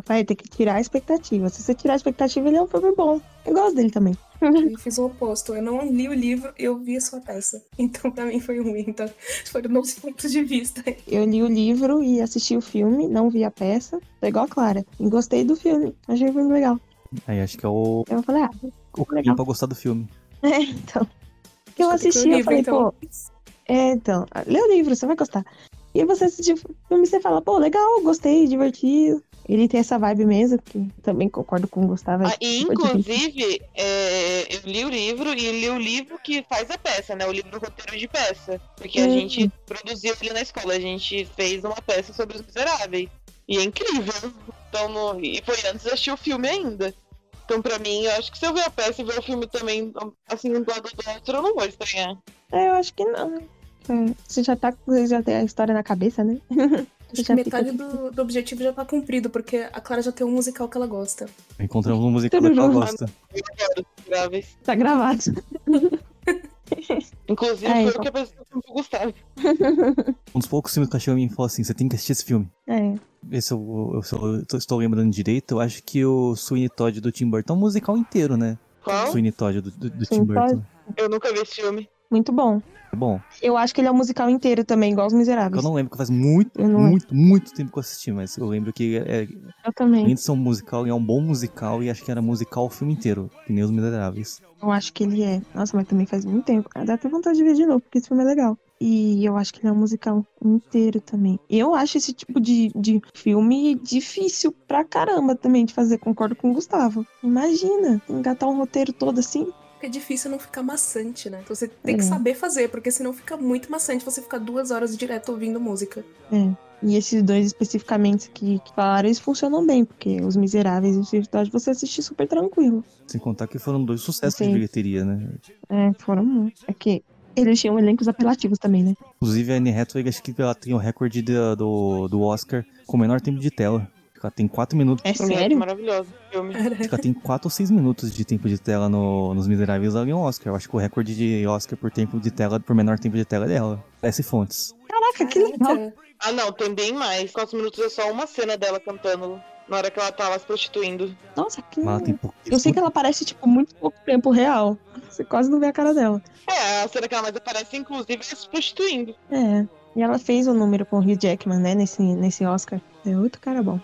Vai ter que tirar a expectativa. Se você tirar a expectativa, ele é um filme bom. Eu gosto dele também. Eu fiz o oposto. Eu não li o livro, eu vi a sua peça. Então, pra mim, foi ruim. Então, foram meus pontos de vista. Eu li o livro e assisti o filme, não vi a peça. Tô igual a Clara. E gostei do filme. Achei o filme legal. Aí acho que é o, Eu falei, ah, o Legal. pra gostar do filme. é, então. Que eu assisti, eu livro, falei, então. pô, é, então, lê o livro, você vai gostar. E você assistiu o filme, você fala, pô, legal, gostei, divertido. Ele tem essa vibe mesmo, que também concordo com o Gustavo. é Ah, e foi difícil. inclusive, é, eu li o livro e li o livro que faz a peça, né? O livro roteiro de peça. Porque a Hum. gente produziu ele na escola, a gente fez uma peça sobre os miseráveis. E é incrível. Então, no- e foi antes de assistir o filme ainda. Então, pra mim, eu acho que se eu ver a peça e ver o filme também, assim, um do lado do outro, eu não vou estranhar. É, eu acho que não. É, você já tá, você já tem a história na cabeça, né? Acho que fica metade do, do objetivo já tá cumprido, porque a Clara já tem um musical que ela gosta. Encontramos um musical que ela gosta. Tá gravado. Inclusive, É, foi então. o que apresentou pro Gustavo. Um dos poucos filmes que em mim falou assim: você tem que assistir esse filme. É. Ver se eu, eu- eu estou lembrando direito, eu acho que o Sweeney Todd do Tim Burton é um musical inteiro, né? Qual? Sweeney Todd do, do, do Tim Burton. Todd? Eu nunca vi esse filme. Muito bom. É bom. Eu acho que ele é um musical inteiro também, igual os Miseráveis. Eu não lembro, que faz muito, muito, muito tempo que eu assisti, mas eu lembro que é, Eu também. além de ser um musical, é um bom musical e acho que era musical o filme inteiro, que nem os Miseráveis. Eu acho que ele é. Nossa, mas também faz muito tempo. Dá até vontade de ver de novo, porque esse filme é legal. E eu acho que ele é um musical inteiro também. Eu acho esse tipo de, de filme difícil pra caramba também de fazer. Concordo com o Gustavo. Imagina, engatar um roteiro todo assim. Porque é difícil não ficar maçante, né? Então você tem que É. saber fazer, porque senão fica muito maçante você ficar duas horas direto ouvindo música. É. E esses dois especificamente que, que falaram, eles funcionam bem, porque Os Miseráveis e o Circuito você assistir super tranquilo. Sem contar que foram dois sucessos Sim. de bilheteria, né? É, foram muito. É que eles tinham elencos apelativos também, né? Inclusive a Anne Hathaway acho que ela tem o recorde da- do, do Oscar com o menor tempo de tela. Ela tem 4 minutos. É Mulher sério? Maravilhoso. Filme. Acho que ela tem 4 ou 6 minutos de tempo de tela no, nos Miseráveis. Ela ganhou um Oscar. Eu acho que o recorde de Oscar por tempo de tela, por menor tempo de tela é dela. S Fontes. Caraca, que legal. Ah, não, tem bem mais. Quatro minutos é só uma cena dela cantando na hora que ela tava se prostituindo. Nossa, que. Mas ela tem pouquíssimo. Eu sei que ela aparece, tipo, muito pouco tempo real. Você quase não vê a cara dela. É, a cena que ela mais aparece, inclusive, é se prostituindo. É. E ela fez o número com o Hugh Jackman, né? Nesse, nesse Oscar. É outro cara bom.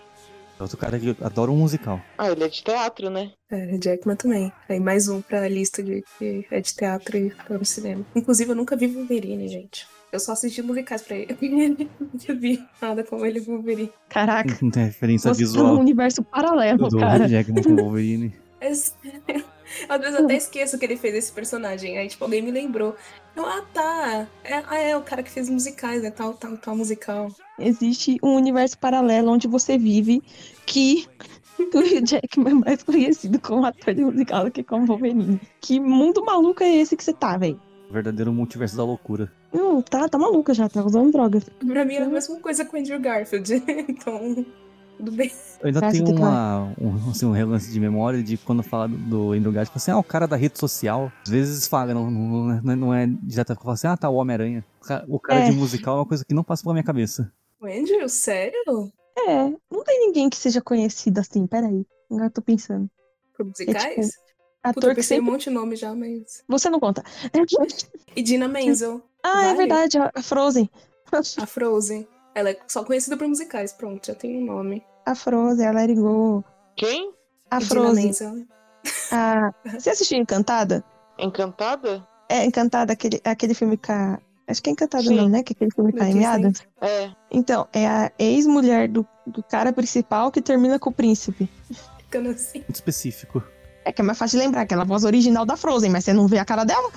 Outro cara que adora um musical. Ah, ele é de teatro, né? É, Jackman também. Aí mais um pra lista de que é de teatro e para cinema. Inclusive, eu nunca vi Wolverine, gente. Eu só assisti musicais pra ele. nunca vi nada como ele Wolverine. Caraca. Não tem referência Você tá visual universo paralelo, do cara. Jackman com o Wolverine. Às vezes eu até esqueço que ele fez esse personagem. Aí, tipo, alguém me lembrou. Eu, ah, tá. É, ah, é o cara que fez musicais, né? Tal, tal, tal musical. Existe um universo paralelo onde você vive que o Hugh Jackman é mais conhecido como ator de musical do que como Wolverine. Que mundo maluco é esse que você tá, velho? O verdadeiro multiverso da loucura. Não, tá, tá maluca já, tá usando droga. Pra mim é a mesma coisa com o Andrew Garfield. então, tudo bem. Eu ainda Cara, tenho tem uma, um, assim, um relance de memória de quando fala do, do Andrew Garfield, assim, ah, o cara da rede social. Às vezes fala, não, não, não é- não é direto fala assim, ah, tá, o Homem-Aranha. O cara, o cara É. de musical é uma coisa que não passa pela minha cabeça. O Andrew, sério? É, não tem ninguém que seja conhecido assim, peraí. Agora eu tô pensando. Por musicais? Puta, Ator eu que pensei um sempre. monte de nome já, mas. Você não conta. E Dina Menzel, ah, é verdade, a Frozen. a Frozen. Ela é só conhecida por musicais, pronto, já tem um nome. A Frozen, a Let It Go. Quem? A Frozen. A... Você assistiu Encantada? Encantada? É, Encantada, aquele, aquele filme com a... Acho que é Encantada Sim. não, né? Que é aquele filme com a Amy Disney. Adams. É. Então, é a ex-mulher do, do cara principal que termina com o príncipe. Ficando assim. Muito específico. É que é mais fácil de lembrar, aquela voz original da Frozen, mas você não vê a cara dela?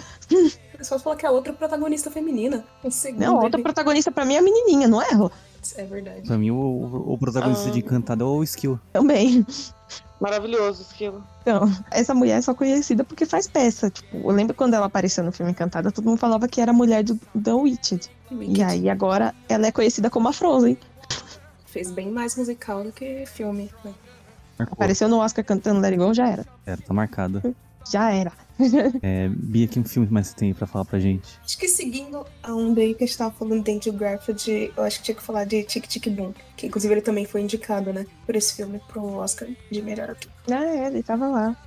É só falar que é a outra protagonista feminina. Segundo Não, a outra protagonista pra mim é a menininha, não erro? É verdade. Pra mim, o, o- protagonista Ah. de Encantado é o Skill. Também. Maravilhoso esquilo. Então, essa mulher é só conhecida porque faz peça. Tipo, eu lembro quando ela apareceu no filme Encantada, todo mundo falava que era a mulher do The Witched. Wicked. E aí agora ela é conhecida como a Frozen. Fez bem mais musical do que filme. né? Marcou. Apareceu no Oscar cantando Let It Go, já era. É, tá marcado. Já era. É, Bia, que filme mais você tem pra falar pra gente? Acho que seguindo a onda aí que a gente tava falando de Andrew Garfield, eu acho que tinha que falar de Tic Tic Boom. Que inclusive ele também foi indicado, né? Por esse filme, pro Oscar de melhor ator. Ah, é, ele tava lá.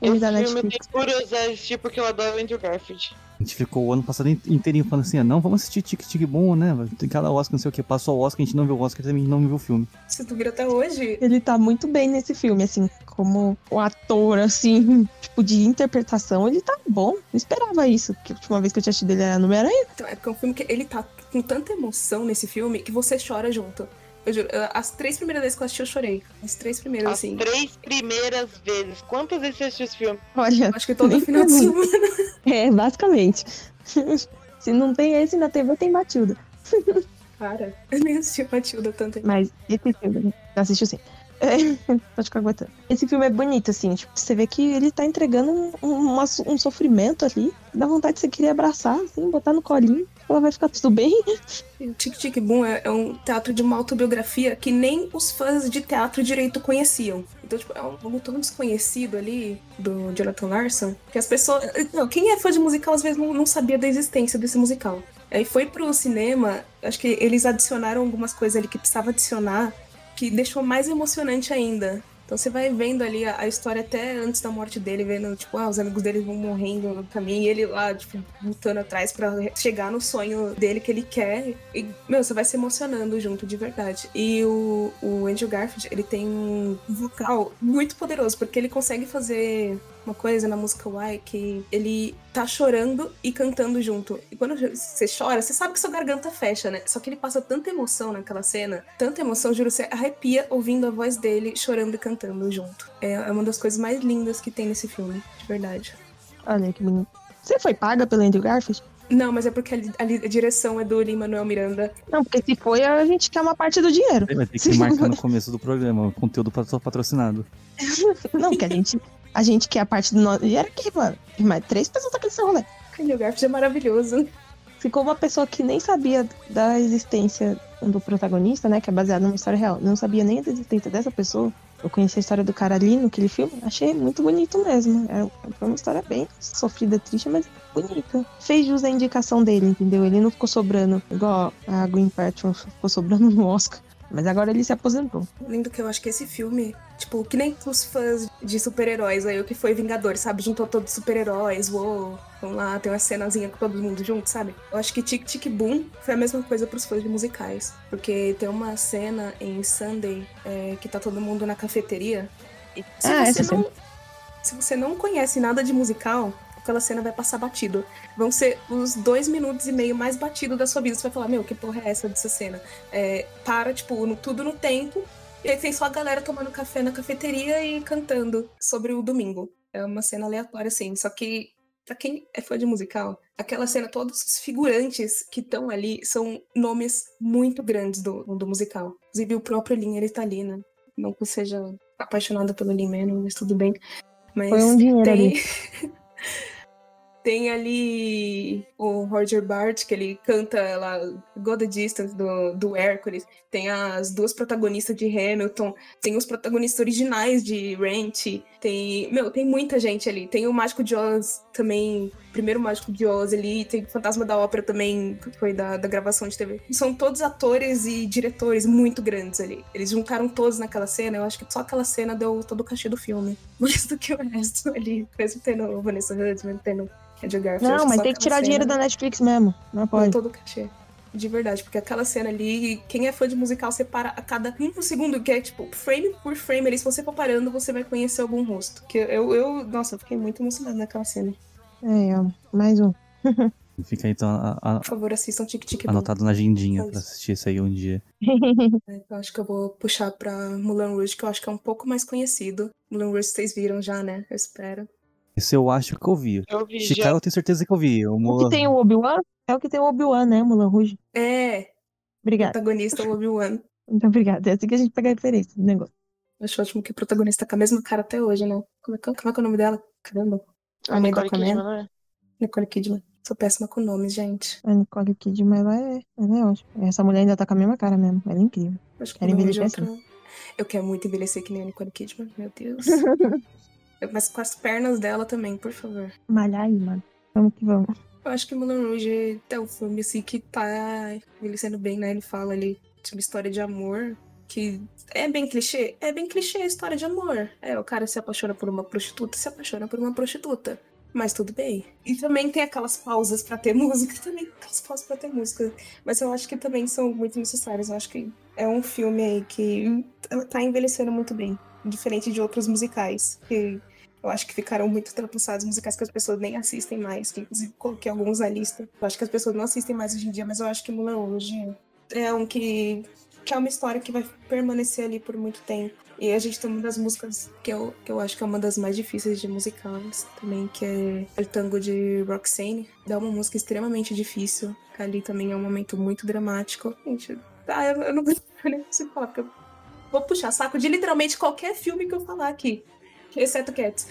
Esse Ele da filme eu Netflix. tenho curiosidade de assistir porque eu adoro o Andrew Garfield. A gente ficou o ano passado in- inteirinho falando assim, ah, não, vamos assistir Tic Tic Boom, né? Tem cada Oscar, não sei o que. Passou o Oscar, a gente não viu o Oscar, também não viu o filme. Se tu vira até hoje, Ele tá muito bem nesse filme, assim, como o ator, assim, tipo, de interpretação, ele tá bom. Não esperava isso, porque a última vez que eu tinha assistido ele era no Homem-Aranha. então, é porque é um filme que ele tá com tanta emoção nesse filme que você chora junto. Eu juro, eu- as três primeiras vezes que eu assisti, eu chorei. As três primeiras, As assim. três primeiras vezes. Quantas vezes você assistiu esse filme? Olha, Acho que todo Nem final de semana. é, basicamente. Se não tem esse na TV, tem Matilda. Cara, eu nem assisti Matilda tanto. Mas esse filme, já assistiu sim. É, pode ficar aguentando. Esse filme é bonito, assim, tipo, você vê que ele tá entregando um, um, um sofrimento ali. Dá vontade de você querer abraçar, assim, botar no colinho. Ela vai ficar tudo bem. Tic Tic Boom é, é um teatro de uma autobiografia que nem os fãs de teatro direito conheciam. Então, tipo, é um algo tão desconhecido ali do Jonathan Larson que as pessoas. Não, quem é fã de musical às vezes não, não sabia da existência desse musical. Aí foi pro cinema, acho que eles adicionaram algumas coisas ali que precisava adicionar que deixou mais emocionante ainda. Então você vai vendo ali a, a história até antes da morte dele, vendo, tipo, ah, os amigos dele vão morrendo no caminho e ele lá, tipo, lutando atrás pra chegar no sonho dele que ele quer. E, meu, você vai se emocionando junto, de verdade. E o, o Andrew Garfield, ele tem um vocal muito poderoso, porque ele consegue fazer uma coisa na música Why que ele tá chorando e cantando junto. E quando você chora, você sabe que sua garganta fecha, né? Só que ele passa tanta emoção naquela cena, tanta emoção, juro, você arrepia ouvindo a voz dele chorando e cantando junto. É, é uma das coisas mais lindas que tem nesse filme, de verdade. Olha que bonito. Você foi paga pelo Andrew Garfield? Não, mas é porque a, a, a direção é do Lin-Manuel Miranda. Não, porque se foi, a gente quer uma parte do dinheiro. Vai ter que marcar no começo do programa, o conteúdo patro- patrocinado. Não, porque a gente, a gente quer a parte do nosso. E era aqui, mano. Mais três pessoas aqui nesse rolê. Andrew Garfield é maravilhoso. ficou uma pessoa que nem sabia da existência do protagonista, né? Que é baseado numa história real. Não sabia nem da existência dessa pessoa. Eu conheci a história do cara ali naquele filme. Achei muito bonito mesmo. É, foi uma história bem sofrida, triste, mas bonita. Fez jus à indicação dele, entendeu? Ele não ficou sobrando, igual a Green Patron ficou sobrando no Oscar. Mas agora ele se aposentou. Lindo que eu acho que esse filme, tipo, que nem os fãs de super-heróis aí, o que foi Vingadores, sabe? Juntou todos os super-heróis, uou, vamos lá, tem uma cenazinha com todo mundo junto, sabe? Eu acho que Tic Tic Boom foi a mesma coisa pros fãs de musicais. Porque tem uma cena em Sunday é, que tá todo mundo na cafeteria. E se Ah, você não. Se você não conhece nada de musical, aquela cena vai passar batido. Vão ser os dois minutos e meio mais batidos da sua vida. Você vai falar, meu, que porra é essa dessa cena? É, para, tipo, no- tudo no tempo. E aí tem só a galera tomando café na cafeteria e cantando sobre o domingo. É uma cena aleatória, assim. Só que, pra quem é fã de musical, aquela cena, todos os figurantes que estão ali são nomes muito grandes do, do musical. Inclusive o próprio Lin, ele tá ali, né? Não que eu seja apaixonada pelo Lin Manuel, mas tudo bem. Mas Foi um dinheiro tem... ali. Tem ali o Roger Bart, que ele canta lá Go the Distance do, do Hércules. Tem as duas protagonistas de Hamilton. Tem os protagonistas originais de Rent. Tem. Meu, tem muita gente ali. Tem o Mágico de Oz também. Primeiro Mágico de Oz ali. Tem o Fantasma da Ópera também, que foi da, da gravação de TV. São todos atores e diretores muito grandes ali. Eles juntaram todos naquela cena. Eu acho que só aquela cena deu todo o cachê do filme. Mais do que o resto ali. Mesmo tendo Vanessa Hudgens, tendo Andrew Garfield. Não, mas tem que tirar dinheiro cena da Netflix mesmo. Não pode. todo o cachê. De verdade, porque aquela cena ali, quem é fã de musical separa a cada um segundo, que é tipo, frame por frame ali, se você for parando, você vai conhecer algum rosto. Que eu, eu nossa, eu fiquei muito emocionada naquela cena. É, ó, mais um. Fica então a- a- Por favor, assistam Tic Tic anotado na agendinha Só pra assistir isso aí um dia. Eu acho que eu vou puxar pra Mulan Rouge, que eu acho que é um pouco mais conhecido. Mulan Rouge vocês viram já, né? Eu espero. Esse eu acho que eu vi. Eu vi Chicago já. eu tenho certeza que eu vi. O O Mulan- que tem o Obi-Wan é o que tem o Obi-Wan, né, Mulan Rouge? É, Obrigada. protagonista o Obi-Wan. Muito obrigada. É assim que a gente pega a referência do negócio. Acho ótimo que o protagonista tá com a mesma cara até hoje, né? Como é que, como é, que é o nome dela? Caramba. A mãe da Nicole Aquaman. Kidman, não é? Nicole Kidman. Sou péssima com nomes, gente. A Nicole Kidman, ela é, ela é ótima. Essa mulher ainda tá com a mesma cara mesmo. Ela é incrível. Acho que Rouge é envelhecer outra- Eu quero muito envelhecer que nem a Nicole Kidman, meu Deus. Mas com as pernas dela também, por favor. Malhar aí, mano. Vamos que vamos. Eu acho que Mulan Rouge é um filme assim que tá envelhecendo bem, né? Ele fala ali de uma história de amor que é bem clichê. É bem clichê a história de amor. É, o cara se apaixona por uma prostituta, se apaixona por uma prostituta. Mas tudo bem. E também tem aquelas pausas pra ter música, também tem aquelas pausas pra ter música. Mas eu acho que também são muito necessárias. Eu acho que é um filme aí que tá envelhecendo muito bem. Diferente de outros musicais. Que eu acho que ficaram muito ultrapassados musicais que as pessoas nem assistem mais. Que inclusive coloquei alguns na lista. Eu acho que as pessoas não assistem mais hoje em dia, mas eu acho que Mulan hoje é um que, que é uma história que vai permanecer ali por muito tempo. E a gente tem uma das músicas que eu, que eu acho que é uma das mais difíceis de musicais também, que é El Tango de Roxane. É uma música extremamente difícil. Ali também é um momento muito dramático. Gente, ah, eu, eu não eu nem consigo falar, porque eu vou puxar saco de literalmente qualquer filme que eu falar aqui. Exceto Cats.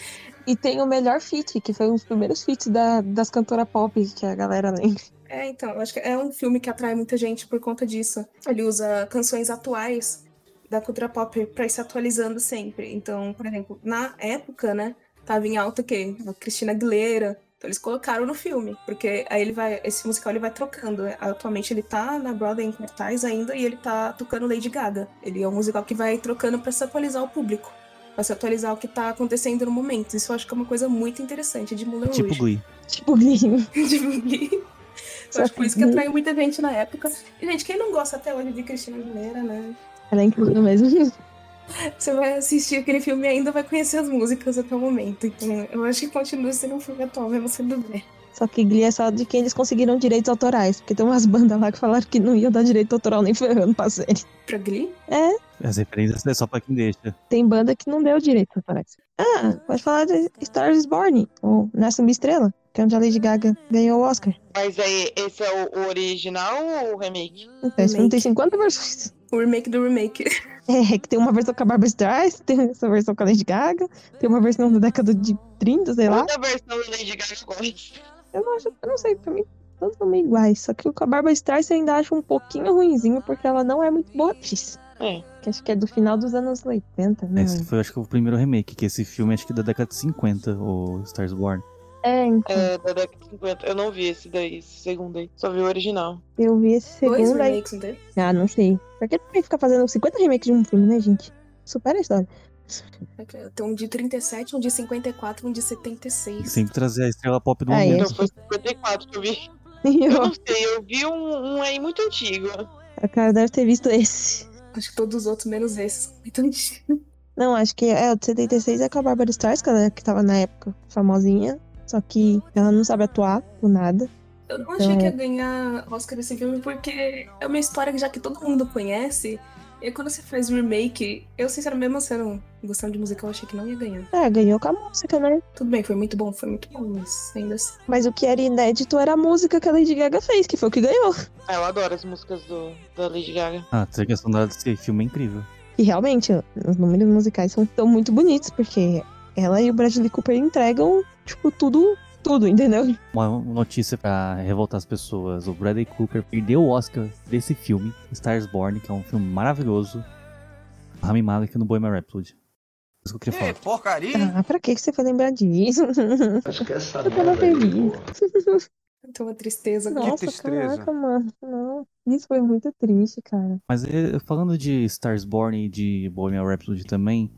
E tem o melhor feat, que foi um dos primeiros feats da, das cantoras pop que a galera lembra. É, então, eu acho que é um filme que atrai muita gente por conta disso. Ele usa canções atuais da cultura pop pra ir se atualizando sempre. Então, por exemplo, na época, né, tava em alta o quê? A Cristina Aguilera. Então eles colocaram no filme, porque aí ele vai, esse musical ele vai trocando. Atualmente ele tá na Broadway em cartaz ainda e ele tá tocando Lady Gaga. Ele é um musical que vai trocando pra se atualizar ao público. Pra se atualizar o que tá acontecendo no momento. Isso eu acho que é uma coisa muito interessante de Moulin Tipo Rouge. Glee. Tipo, Glee. de Glee. Eu acho que foi isso que atraiu muita gente na época. E, gente, quem não gosta até hoje de Cristina Aguilera, né? Ela é incrível mesmo. Você vai assistir aquele filme e ainda vai conhecer as músicas até o momento. Então, eu acho que continua sendo um filme atual, mesmo sendo velho. Só que Glee é só de quem eles conseguiram direitos autorais. Porque tem umas bandas lá que falaram que não iam dar direito autoral nem ferrando pra série. Pra Glee? É, As referências é só pra quem deixa. tem banda que não deu direitos autorais. Ah, pode falar de Stars is Born, ou Nasce uma Estrela, que é onde a Lady Gaga ganhou o Oscar. Mas aí, esse é o, original ou o remake? Então, esse filme tem 50 versões. O remake do remake. É, que tem uma versão com a Barbara Streisand, tem essa versão com a Lady Gaga, tem uma versão da década de 30, sei lá. Outra versão da Lady Gaga eu gosto. Eu não, acho, eu não sei, pra mim todos são meio iguais. Só que o com a Barbara Streisand eu ainda acho um pouquinho ruinzinho, porque ela não é muito boa atriz. É. Que acho que é do final dos anos 80, né? Esse foi, acho que, o primeiro remake, que esse filme acho que é da década de 50, o Stars Born. É, então, É, da década de 50. Eu não vi esse daí, esse segundo aí. Só vi o original. eu vi esse Dois segundo aí. remakes, não teve? Ah, não sei. Pra que também ficar fazendo 50 remakes de um filme, né, gente? Supera a história. Tem um de 37, um de 54 um de 76. Sempre trazer a estrela pop do Ah, momento. é. Então foi 54 que eu vi. Eu eu, não sei, eu vi um, um aí muito antigo. a cara deve ter visto esse. Acho que todos os outros, menos esses, são muito antigos. Não, acho que é o de 76 é com a Barbara Streisand, né, que tava na época famosinha. Só que ela não sabe atuar por nada. Eu não achei É. que ia ganhar Oscar esse filme porque é uma história que já que todo mundo conhece. E quando você faz remake, eu sinceramente, mesmo sendo gostando de musical, eu achei que não ia ganhar. É, ganhou com a música, né? Tudo bem, foi muito bom, foi muito bom, mas ainda assim. Mas o que era inédito era a música que a Lady Gaga fez, que foi o que ganhou. Ah, eu adoro as músicas do, da Lady Gaga. Ah, a trilha sonora desse filme é incrível. E realmente, os números musicais são tão muito bonitos, porque ela e o Bradley Cooper entregam, tipo, tudo, tudo, entendeu? Uma notícia pra revoltar as pessoas. O Bradley Cooper perdeu o Oscar desse filme, Stars Born, que é um filme maravilhoso. Rami Malek no Bohemian Rhapsody. Isso que eu queria falar. porcaria! Ah, pra que que você foi lembrar disso? Esquece Eu tava feliz. Então, uma tristeza. Nossa, tristeza. caraca, mano. Não, isso foi muito triste, cara. Mas eh, falando de Stars Born e de Bohemian Rhapsody também,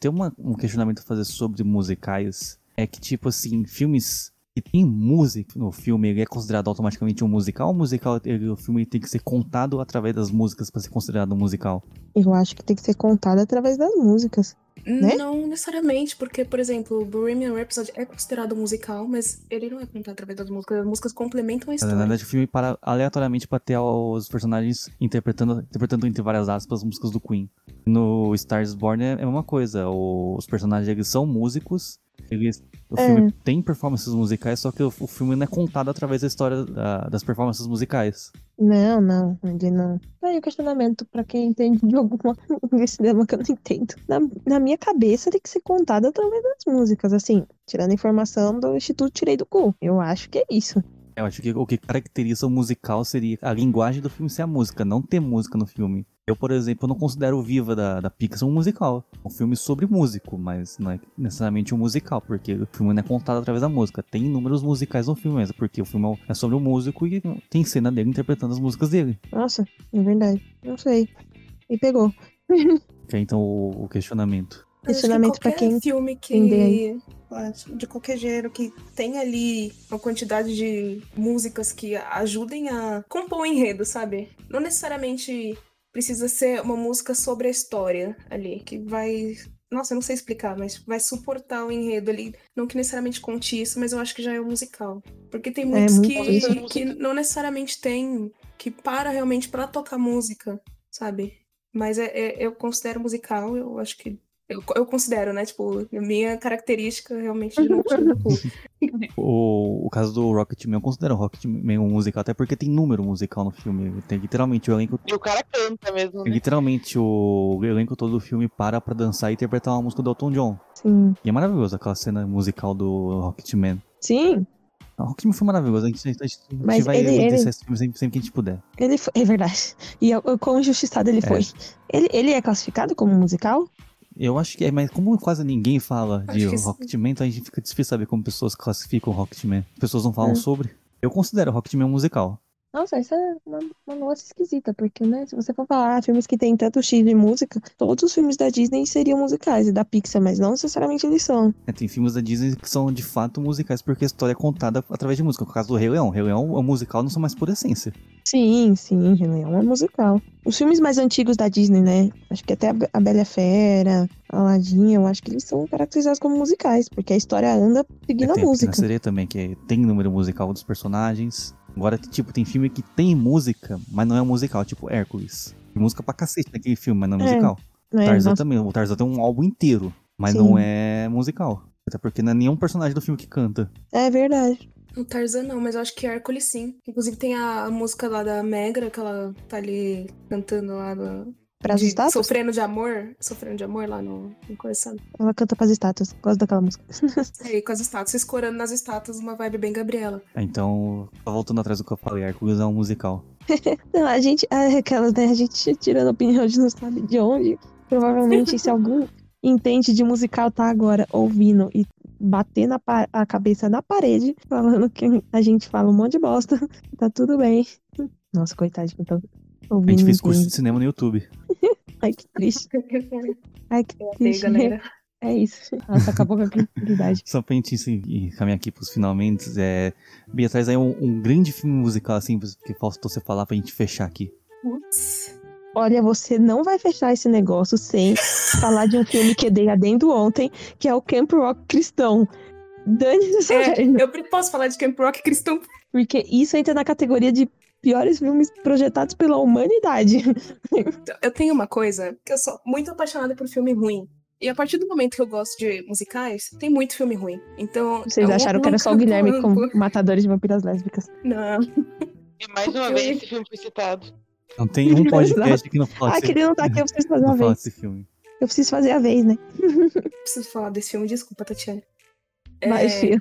tem uma- um questionamento a fazer sobre musicais. É que, tipo assim, filmes que tem música no filme, ele é considerado automaticamente um musical? O musical, ele- o filme tem que ser contado através das músicas pra ser considerado um musical? Eu acho que tem que ser contado através das músicas. né? Não necessariamente, porque, por exemplo, o Bohemian Rhapsody é considerado musical, mas ele não é contado através das músicas. As músicas complementam a Na história. verdade, o filme para aleatoriamente pra ter os personagens interpretando, interpretando entre várias aspas as músicas do Queen. No Stars Born é é a mesma coisa. os personagens eles são músicos. Eles, o É. filme tem performances musicais, só que o, o filme não é contado através da história da- das performances musicais. Não, não, ele não. Aí o questionamento pra quem entende de alguma de cinema que eu não entendo. Na, na minha cabeça tem que ser contado através das músicas, assim, tirando a informação do Instituto Tirei do Cu. Eu acho que é isso. Eu acho que o que caracteriza o musical seria a linguagem do filme ser a música, não ter música no filme. Eu, por exemplo, não considero o Viva da, da Pixar um musical. É um filme sobre músico, mas não é necessariamente um musical, porque o filme não é contado através da música. Tem inúmeros musicais no filme mesmo, porque o filme é sobre o músico e tem cena dele interpretando as músicas dele. Nossa, é verdade. Não sei. E pegou. Que é então o, o questionamento. Que Questionamento pra qualquer quem filme entender que de qualquer gênero que tem ali uma quantidade de músicas que ajudem a compor o enredo, sabe? Não necessariamente precisa ser uma música sobre a história ali, que vai nossa, eu não sei explicar, mas vai suportar o enredo ali. Não que necessariamente conte isso, mas eu acho que já é um musical. Porque tem muitos muito que, que não necessariamente tem, que para realmente pra tocar música, sabe? Mas é, é- eu considero musical, eu acho que. Eu, eu considero, né? Tipo, a minha característica realmente de cu. O, o caso do Rocketman, eu considero o Rocketman um musical, até porque tem número musical no filme. Tem literalmente o elenco E o cara canta mesmo, né? Literalmente, o elenco todo do filme para pra dançar e interpretar uma música do Elton John. Sim. E é maravilhoso aquela cena musical do Rocketman. Sim, O Rocketman foi maravilhoso. A gente, a gente- a gente Mas vai ele- ele- esse filme sempre, sempre que a gente puder. ele foi. É verdade. E o o quão injustiçado ele É. foi. Ele, ele é classificado como musical? Eu acho que é, mas como quase ninguém fala Acho de. Rocketman, então a gente fica difícil saber como pessoas classificam Rocketman. As pessoas não falam É. sobre. Eu considero Rocketman um musical. Nossa, isso é uma, uma nuance esquisita, porque, né, se você for falar ah, filmes que tem tanto X de música, todos os filmes da Disney seriam musicais e da Pixar, mas não necessariamente eles são. É, tem filmes da Disney que são de fato musicais porque a história é contada através de música. No caso do Rei Leão. Rei Leão é um musical, não são mais por essência. Sim, sim, Rei Leão é musical. Os filmes mais antigos da Disney, né? Acho que até a Be- a Bela a Fera, Aladdin, eu acho que eles são caracterizados como musicais, porque a história anda seguindo É, a tem a música. Sereia também, que tem número musical dos personagens. Agora, tipo, tem filme que tem música, mas não é um musical, tipo Hércules. Tem música pra cacete naquele filme, mas não é É, musical. né? Tarzan também, o Tarzan tem um álbum inteiro, mas Sim. não é musical. Até porque não é nenhum personagem do filme que canta. É verdade. O Tarzan não, mas eu acho que Hércules sim. Inclusive tem a, a música lá da Megra, que ela tá ali cantando lá. do- Pras de estátuas? Sofrendo de amor. Sofrendo de amor lá no, no coração. Ela canta pras estátuas. Gosto daquela música. Aí, com as estátuas, escorando nas estátuas, uma vibe bem Gabriela. É, Então, só voltando atrás do que eu falei, Hércules é um musical. Não, a gente. É aquelas, né? A gente tirando opinião de não sabe de onde. Provavelmente, se algum entende de musical tá agora ouvindo e bater na a cabeça na parede, falando que a gente fala um monte de bosta, tá tudo bem. Nossa, coitado, eu tô A gente fez curso de cinema no YouTube. Ai, que triste. Ai, que aí, triste. galera. É isso. Nossa, acabou com a criatividade. Só pra gente se- e caminhar aqui pros finalmente, é... Bia, traz aí um, um grande filme musical, assim, que faltou você falar pra gente fechar aqui. Putz. Olha, você não vai fechar esse negócio sem falar de um filme que eu dei adendo ontem, que é o Camp Rock Cristão. Essa É, eu posso falar de Camp Rock cristão. Porque isso entra na categoria de piores filmes projetados pela humanidade. Eu tenho uma coisa que eu sou muito apaixonada por filme ruim. E a partir do momento que eu gosto de musicais, tem muito filme ruim. Então. Vocês acharam que era só o Guilherme com. Matadores de Vampiras Lésbicas. Não. E mais uma vez esse filme foi citado. Não tem um podcast que não fala Ah, desse, que ele não tá aqui, eu preciso fazer uma vez. desse filme. Eu preciso fazer a vez, né? Preciso falar desse filme, desculpa, Tatiana. Vai, É, filha.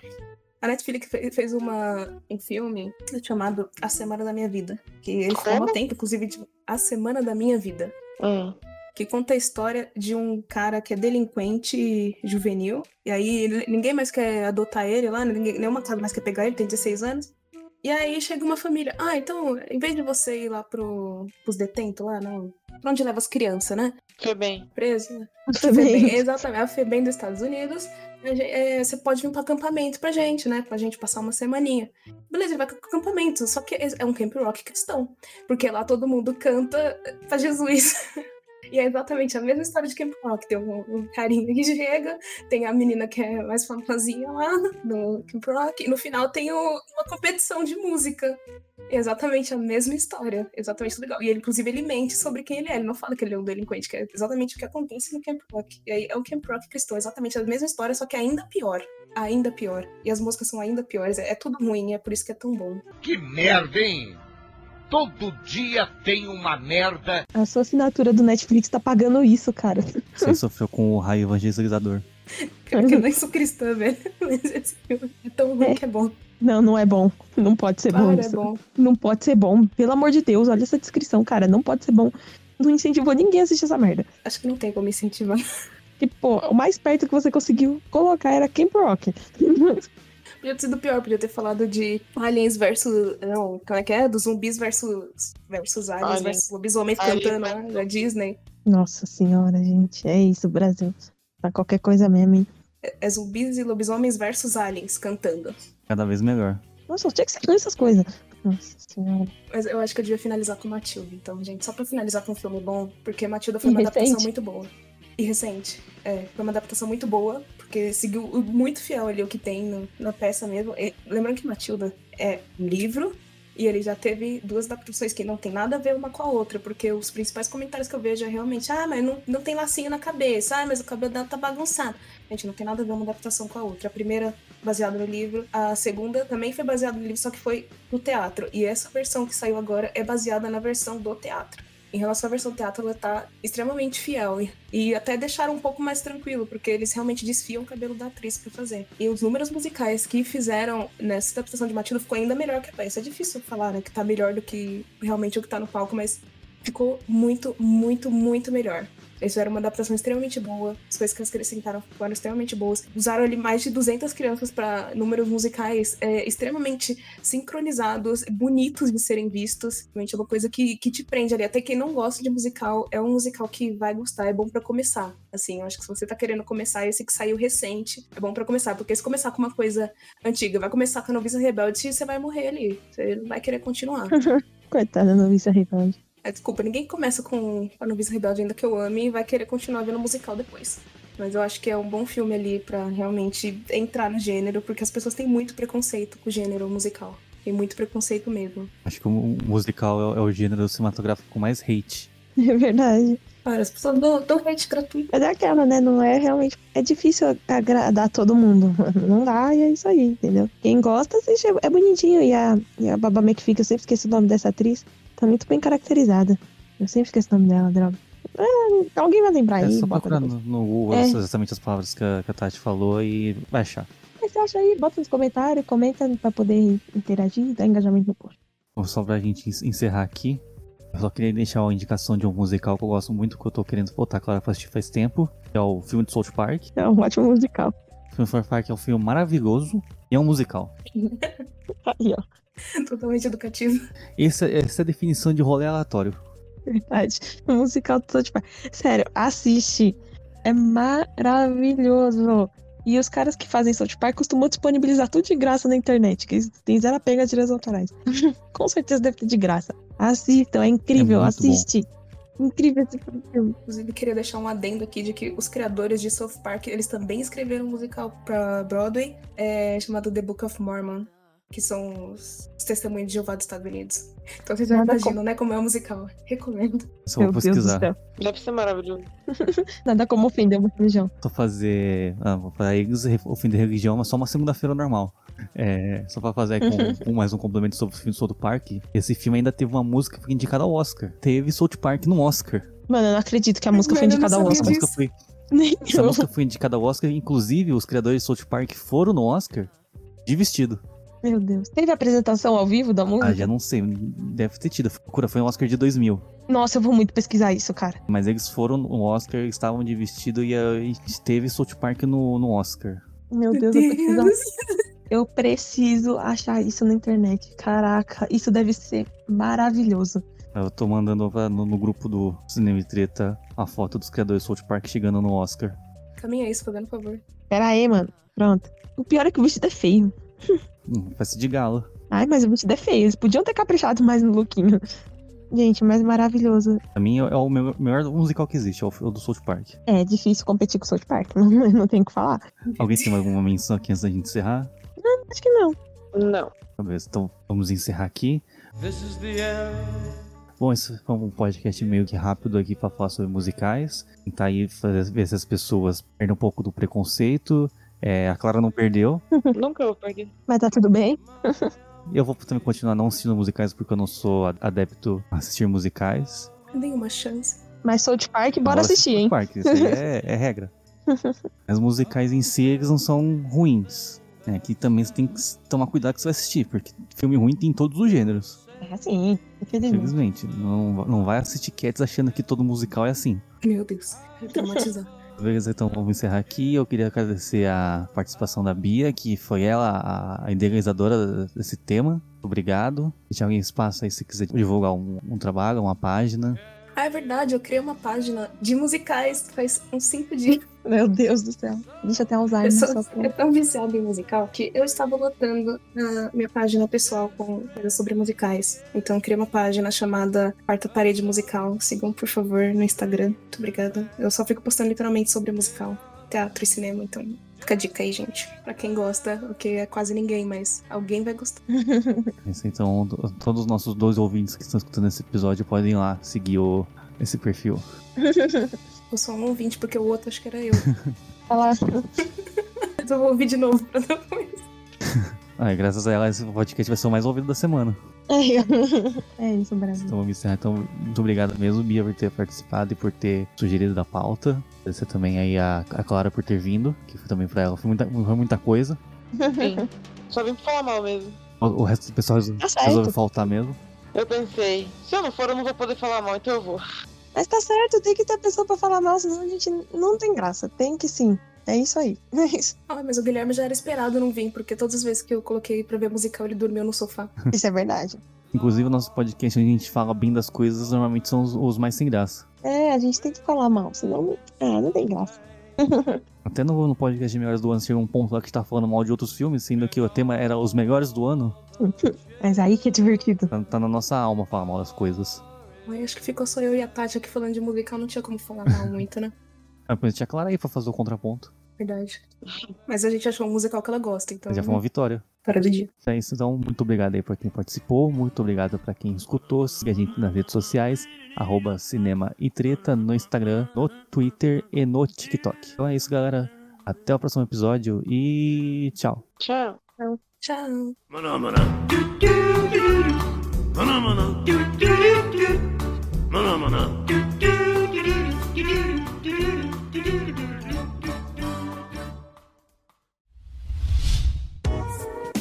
A Netflix fe- fez uma, um filme chamado A Semana da Minha Vida. Que ele ficou um tempo, inclusive, de A Semana da Minha Vida. Hum. Que conta a história de um cara que é delinquente juvenil. E aí ele- ninguém mais quer adotar ele lá, ninguém, nenhuma casa mais quer pegar ele, tem 16 anos. E aí chega uma família. Ah, então, em vez de você ir lá pro, pros detentos lá, não. Pra onde leva as crianças, né? Foi bem. Preso. né? FEBEM, exatamente, a FEBEM dos Estados Unidos. É, você pode vir para acampamento pra gente, né? Pra gente passar uma semaninha. Beleza, ele vai pro acampamento, só que é um camp rock cristão. Porque lá todo mundo canta pra Jesus. E é exatamente a mesma história de Camp Rock. Tem um, um carinha que chega, tem a menina que é mais famosinha lá no Camp Rock, e no final tem o- uma competição de música. É exatamente a mesma história. Exatamente legal. E ele, inclusive, ele mente sobre quem ele é. Ele não fala que ele é um delinquente, que é exatamente o que acontece no Camp Rock. E aí é o Camp Rock cristão, exatamente a mesma história, só que ainda pior. Ainda pior. E as músicas são ainda piores. É, é tudo ruim, é por isso que é tão bom. Que merda, hein? Todo dia tem uma merda. A sua assinatura do Netflix tá pagando isso, cara. Você sofreu com o raio evangelizador. Cara, que eu nem sou cristã, velho. Mas esse filme é tão ruim que é bom. Não, não é bom. Não pode ser bom Para, é isso. bom. Não pode ser bom. Pelo amor de Deus, olha essa descrição, cara. Não pode ser bom. Não incentivou ninguém a assistir essa merda. Acho que não tem como incentivar. Que, pô, o mais perto que você conseguiu colocar era Camp Rock. Podia ter sido pior, podia ter falado de aliens versus. Não, como é que é? Dos zumbis versus. versus aliens Alien. versus lobisomens Alien cantando versus- da Disney. Nossa senhora, gente. É isso, Brasil. Tá qualquer coisa mesmo, hein? É, é zumbis e lobisomens versus aliens cantando. Cada vez melhor. Nossa, tinha que ser essas coisas. Nossa senhora. Mas eu acho que eu devia finalizar com Matilda, então, gente. Só pra finalizar com um filme bom, porque Matilda foi E uma adaptação recente? muito boa. E recente. É, foi uma adaptação muito boa, porque seguiu muito fiel ali o que tem no- na peça mesmo. E, lembrando que Matilda é um livro, e ele já teve duas adaptações que não tem nada a ver uma com a outra, porque os principais comentários que eu vejo é realmente, ah, mas não, não tem lacinho na cabeça, ah, mas o cabelo dela tá bagunçado. Gente, não tem nada a ver uma adaptação com a outra. A primeira baseada no livro, a segunda também foi baseada no livro, só que foi no teatro. E essa versão que saiu agora é baseada na versão do teatro. Em relação à versão teatro, ela tá extremamente fiel. E, e até deixaram um pouco mais tranquilo, porque eles realmente desfiam o cabelo da atriz pra fazer. E os números musicais que fizeram nessa adaptação de Matilda ficou ainda melhor que a peça. É difícil falar, né, que tá melhor do que realmente o que tá no palco, mas ficou muito, muito, muito melhor. Eles fizeram uma adaptação extremamente boa, as coisas que eles acrescentaram foram extremamente boas. Usaram ali mais de 200 crianças para números musicais é, extremamente sincronizados, bonitos de serem vistos. Realmente é uma coisa que, que te prende ali. Até quem não gosta de musical, é um musical que vai gostar, é bom para começar. Assim, eu acho que se você tá querendo começar, esse que saiu recente, é bom para começar. Porque se começar com uma coisa antiga, vai começar com a Noviça Rebelde, você vai morrer ali. Você não vai querer continuar. Coitada da noviça rebelde. É, desculpa, ninguém começa com a Noviça Rebelde ainda que eu ame e vai querer continuar vendo o musical depois. Mas eu acho que é um bom filme ali pra realmente entrar no gênero, porque as pessoas têm muito preconceito com o gênero musical. Tem muito preconceito mesmo. Acho que o musical é, é o gênero cinematográfico com mais hate. É verdade. Para, as pessoas dão, dão hate gratuito. Mas é aquela, né? Não é realmente. É difícil agradar todo mundo. Não dá e é isso aí, entendeu? Quem gosta, assiste, é- é bonitinho. E a, e a Baba eu sempre esqueço o nome dessa atriz, tá muito bem caracterizada. Eu sempre esqueço o nome dela, droga. Ah, alguém vai lembrar É aí. só bota procurar no, no Google É. exatamente as palavras que a, que a Tati falou e vai achar. Mas você acha aí, bota nos comentários, comenta pra poder interagir, dar engajamento no post. Bom, Só pra gente en- encerrar aqui, eu só queria deixar uma indicação de um musical que eu gosto muito, que eu tô querendo voltar, claro, pra assistir faz tempo, que é o filme de South Park. É um ótimo musical. O filme de South Park é um filme maravilhoso e é um musical. Aí, ó. Totalmente educativo. Essa, essa é a definição de rolê aleatório. Verdade. O musical do South Park. Sério, assiste. É maravilhoso. E os caras que fazem South Park costumam disponibilizar tudo de graça na internet, que eles têm zero apego às direitos autorais. Com certeza deve ter de graça. Assistam, é incrível, É assiste. Incrível esse filme. Inclusive, queria deixar um adendo aqui de que os criadores de South Park, eles também escreveram um musical pra Broadway, é, chamado The Book of Mormon, que são os, os testemunhos de Jeová dos Estados Unidos. Então vocês já Nada imaginam, né, como é um musical. Recomendo. Só vou Meu pesquisar. Deve ser maravilhoso. Nada como ofender uma religião. Só fazer. Ah, vou para eles ofender religião, mas só uma segunda-feira normal. É, só pra fazer com, com mais um complemento sobre o filme South Park. Esse filme ainda teve uma música que foi indicada ao Oscar. Teve South Park no Oscar. Mano, eu não acredito que a música foi Mano, não indicada ao sabia Essa Oscar. música foi Nem Essa eu. música foi indicada ao Oscar, inclusive os criadores de South Park foram no Oscar de vestido. Meu Deus. Teve apresentação ao vivo da música? Ah, já não sei, deve ter tido. Procura, foi um Oscar de 2000. Nossa, eu vou muito pesquisar isso, cara. Mas eles foram no Oscar, estavam de vestido e, e teve South Park no, no Oscar. Meu Deus, eu preciso, eu preciso achar isso na internet. Caraca, isso deve ser maravilhoso. Eu tô mandando pra- no, no grupo do Cinema e Treta a foto dos criadores South Park chegando no Oscar. Caminha isso, fazendo favor. Pera aí, mano. Pronto. O pior é que o vestido é feio. Festa de gala. Ai, mas o vestido é feio. Eles podiam ter caprichado mais no lookinho. Gente, mas maravilhoso. Pra mim é o melhor musical que existe, é o, o do South Park. É difícil competir com o South Park, não, não tem o que falar. Alguém tem mais alguma menção aqui antes da gente encerrar? Acho que não. Não. Beleza, então vamos encerrar aqui. This is the end. Bom, esse foi um podcast meio que rápido aqui pra falar sobre musicais. Tentar aí fazer, ver se as pessoas perdem um pouco do preconceito. É, a Clara não perdeu. Nunca vou perder. Mas tá tudo bem. Eu vou também continuar não assistindo musicais porque eu não sou adepto a assistir musicais. Nenhuma chance. Mas South Park, bora Agora, assistir, hein? Park, isso aí é, é regra. Mas musicais em si, eles não são ruins. É, aqui também você tem que tomar cuidado que você vai assistir, porque filme ruim tem em todos os gêneros. É assim, infelizmente. Infelizmente. Não, não vai assistir Cats achando que todo musical é assim. Meu Deus. Traumatizar. Beleza, então vamos encerrar aqui. Eu queria agradecer a participação da Bia, que foi ela a- idealizadora desse tema. Obrigado. Deixar alguém espaço aí se quiser divulgar um, um trabalho, uma página. Ah, é verdade, eu criei uma página de musicais faz uns cinco dias. Meu Deus do céu. Deixa até Alzheimer. Eu Só sou pra... é tão viciada em musical que eu estava lotando a minha página pessoal com coisas sobre musicais. Então eu criei uma página chamada Quarta Parede Musical. Sigam, por favor, no Instagram. Muito obrigada. Eu só fico postando literalmente sobre musical, teatro e cinema, então fica a dica aí, gente. Pra quem gosta, porque é quase ninguém, mas alguém vai gostar. Isso, Então, to- todos os nossos dois ouvintes que estão escutando esse episódio podem ir lá seguir o, esse perfil. Eu sou um ouvinte, porque o outro acho que era eu. Então eu vou ouvir de novo pra depois. E graças a ela, esse podcast vai ser o mais ouvido da semana. é isso, Brasil. Então vamos encerrar. Então, muito obrigado mesmo, Bia, por ter participado e por ter sugerido da pauta. Agradecer também aí a, a Clara por ter vindo, que foi também pra ela. Foi muita, foi muita coisa. Sim. Só vim pra falar mal mesmo. O, o resto do pessoal resol- Tá faltar mesmo. Eu pensei, se eu não for, eu não vou poder falar mal, então eu vou. Mas tá certo, tem que ter pessoa pra falar mal, senão a gente não tem graça. Tem que sim. É isso aí. É isso. Ah, mas o Guilherme já era esperado não vir, porque todas as vezes que eu coloquei pra ver musical, ele dormiu no sofá. Isso é verdade. Inclusive, o nosso podcast, onde a gente fala bem das coisas, normalmente são os, os mais sem graça. É, a gente tem que falar mal, senão. Ah, não tem graça. Até no, no podcast de Melhores do Ano chega um ponto lá que tá falando mal de outros filmes, sendo que o tema era os melhores do ano. Mas aí que é divertido. Tá, tá na nossa alma falar mal das coisas. Ai, acho que ficou só eu e a Tati aqui falando de musical, não tinha como falar mal muito, né? Ah, Depois tinha a Clara aí pra fazer o contraponto. Verdade. Mas a gente achou um musical que ela gosta, então. Já foi uma vitória. Para do dia. É isso, então, muito obrigado aí pra quem participou, muito obrigado pra quem escutou. Siga a gente nas redes sociais, arroba Cinema e Treta, no Instagram, no Twitter e no TikTok. Então é isso, galera. Até o próximo episódio e tchau. Tchau. Tchau. Do.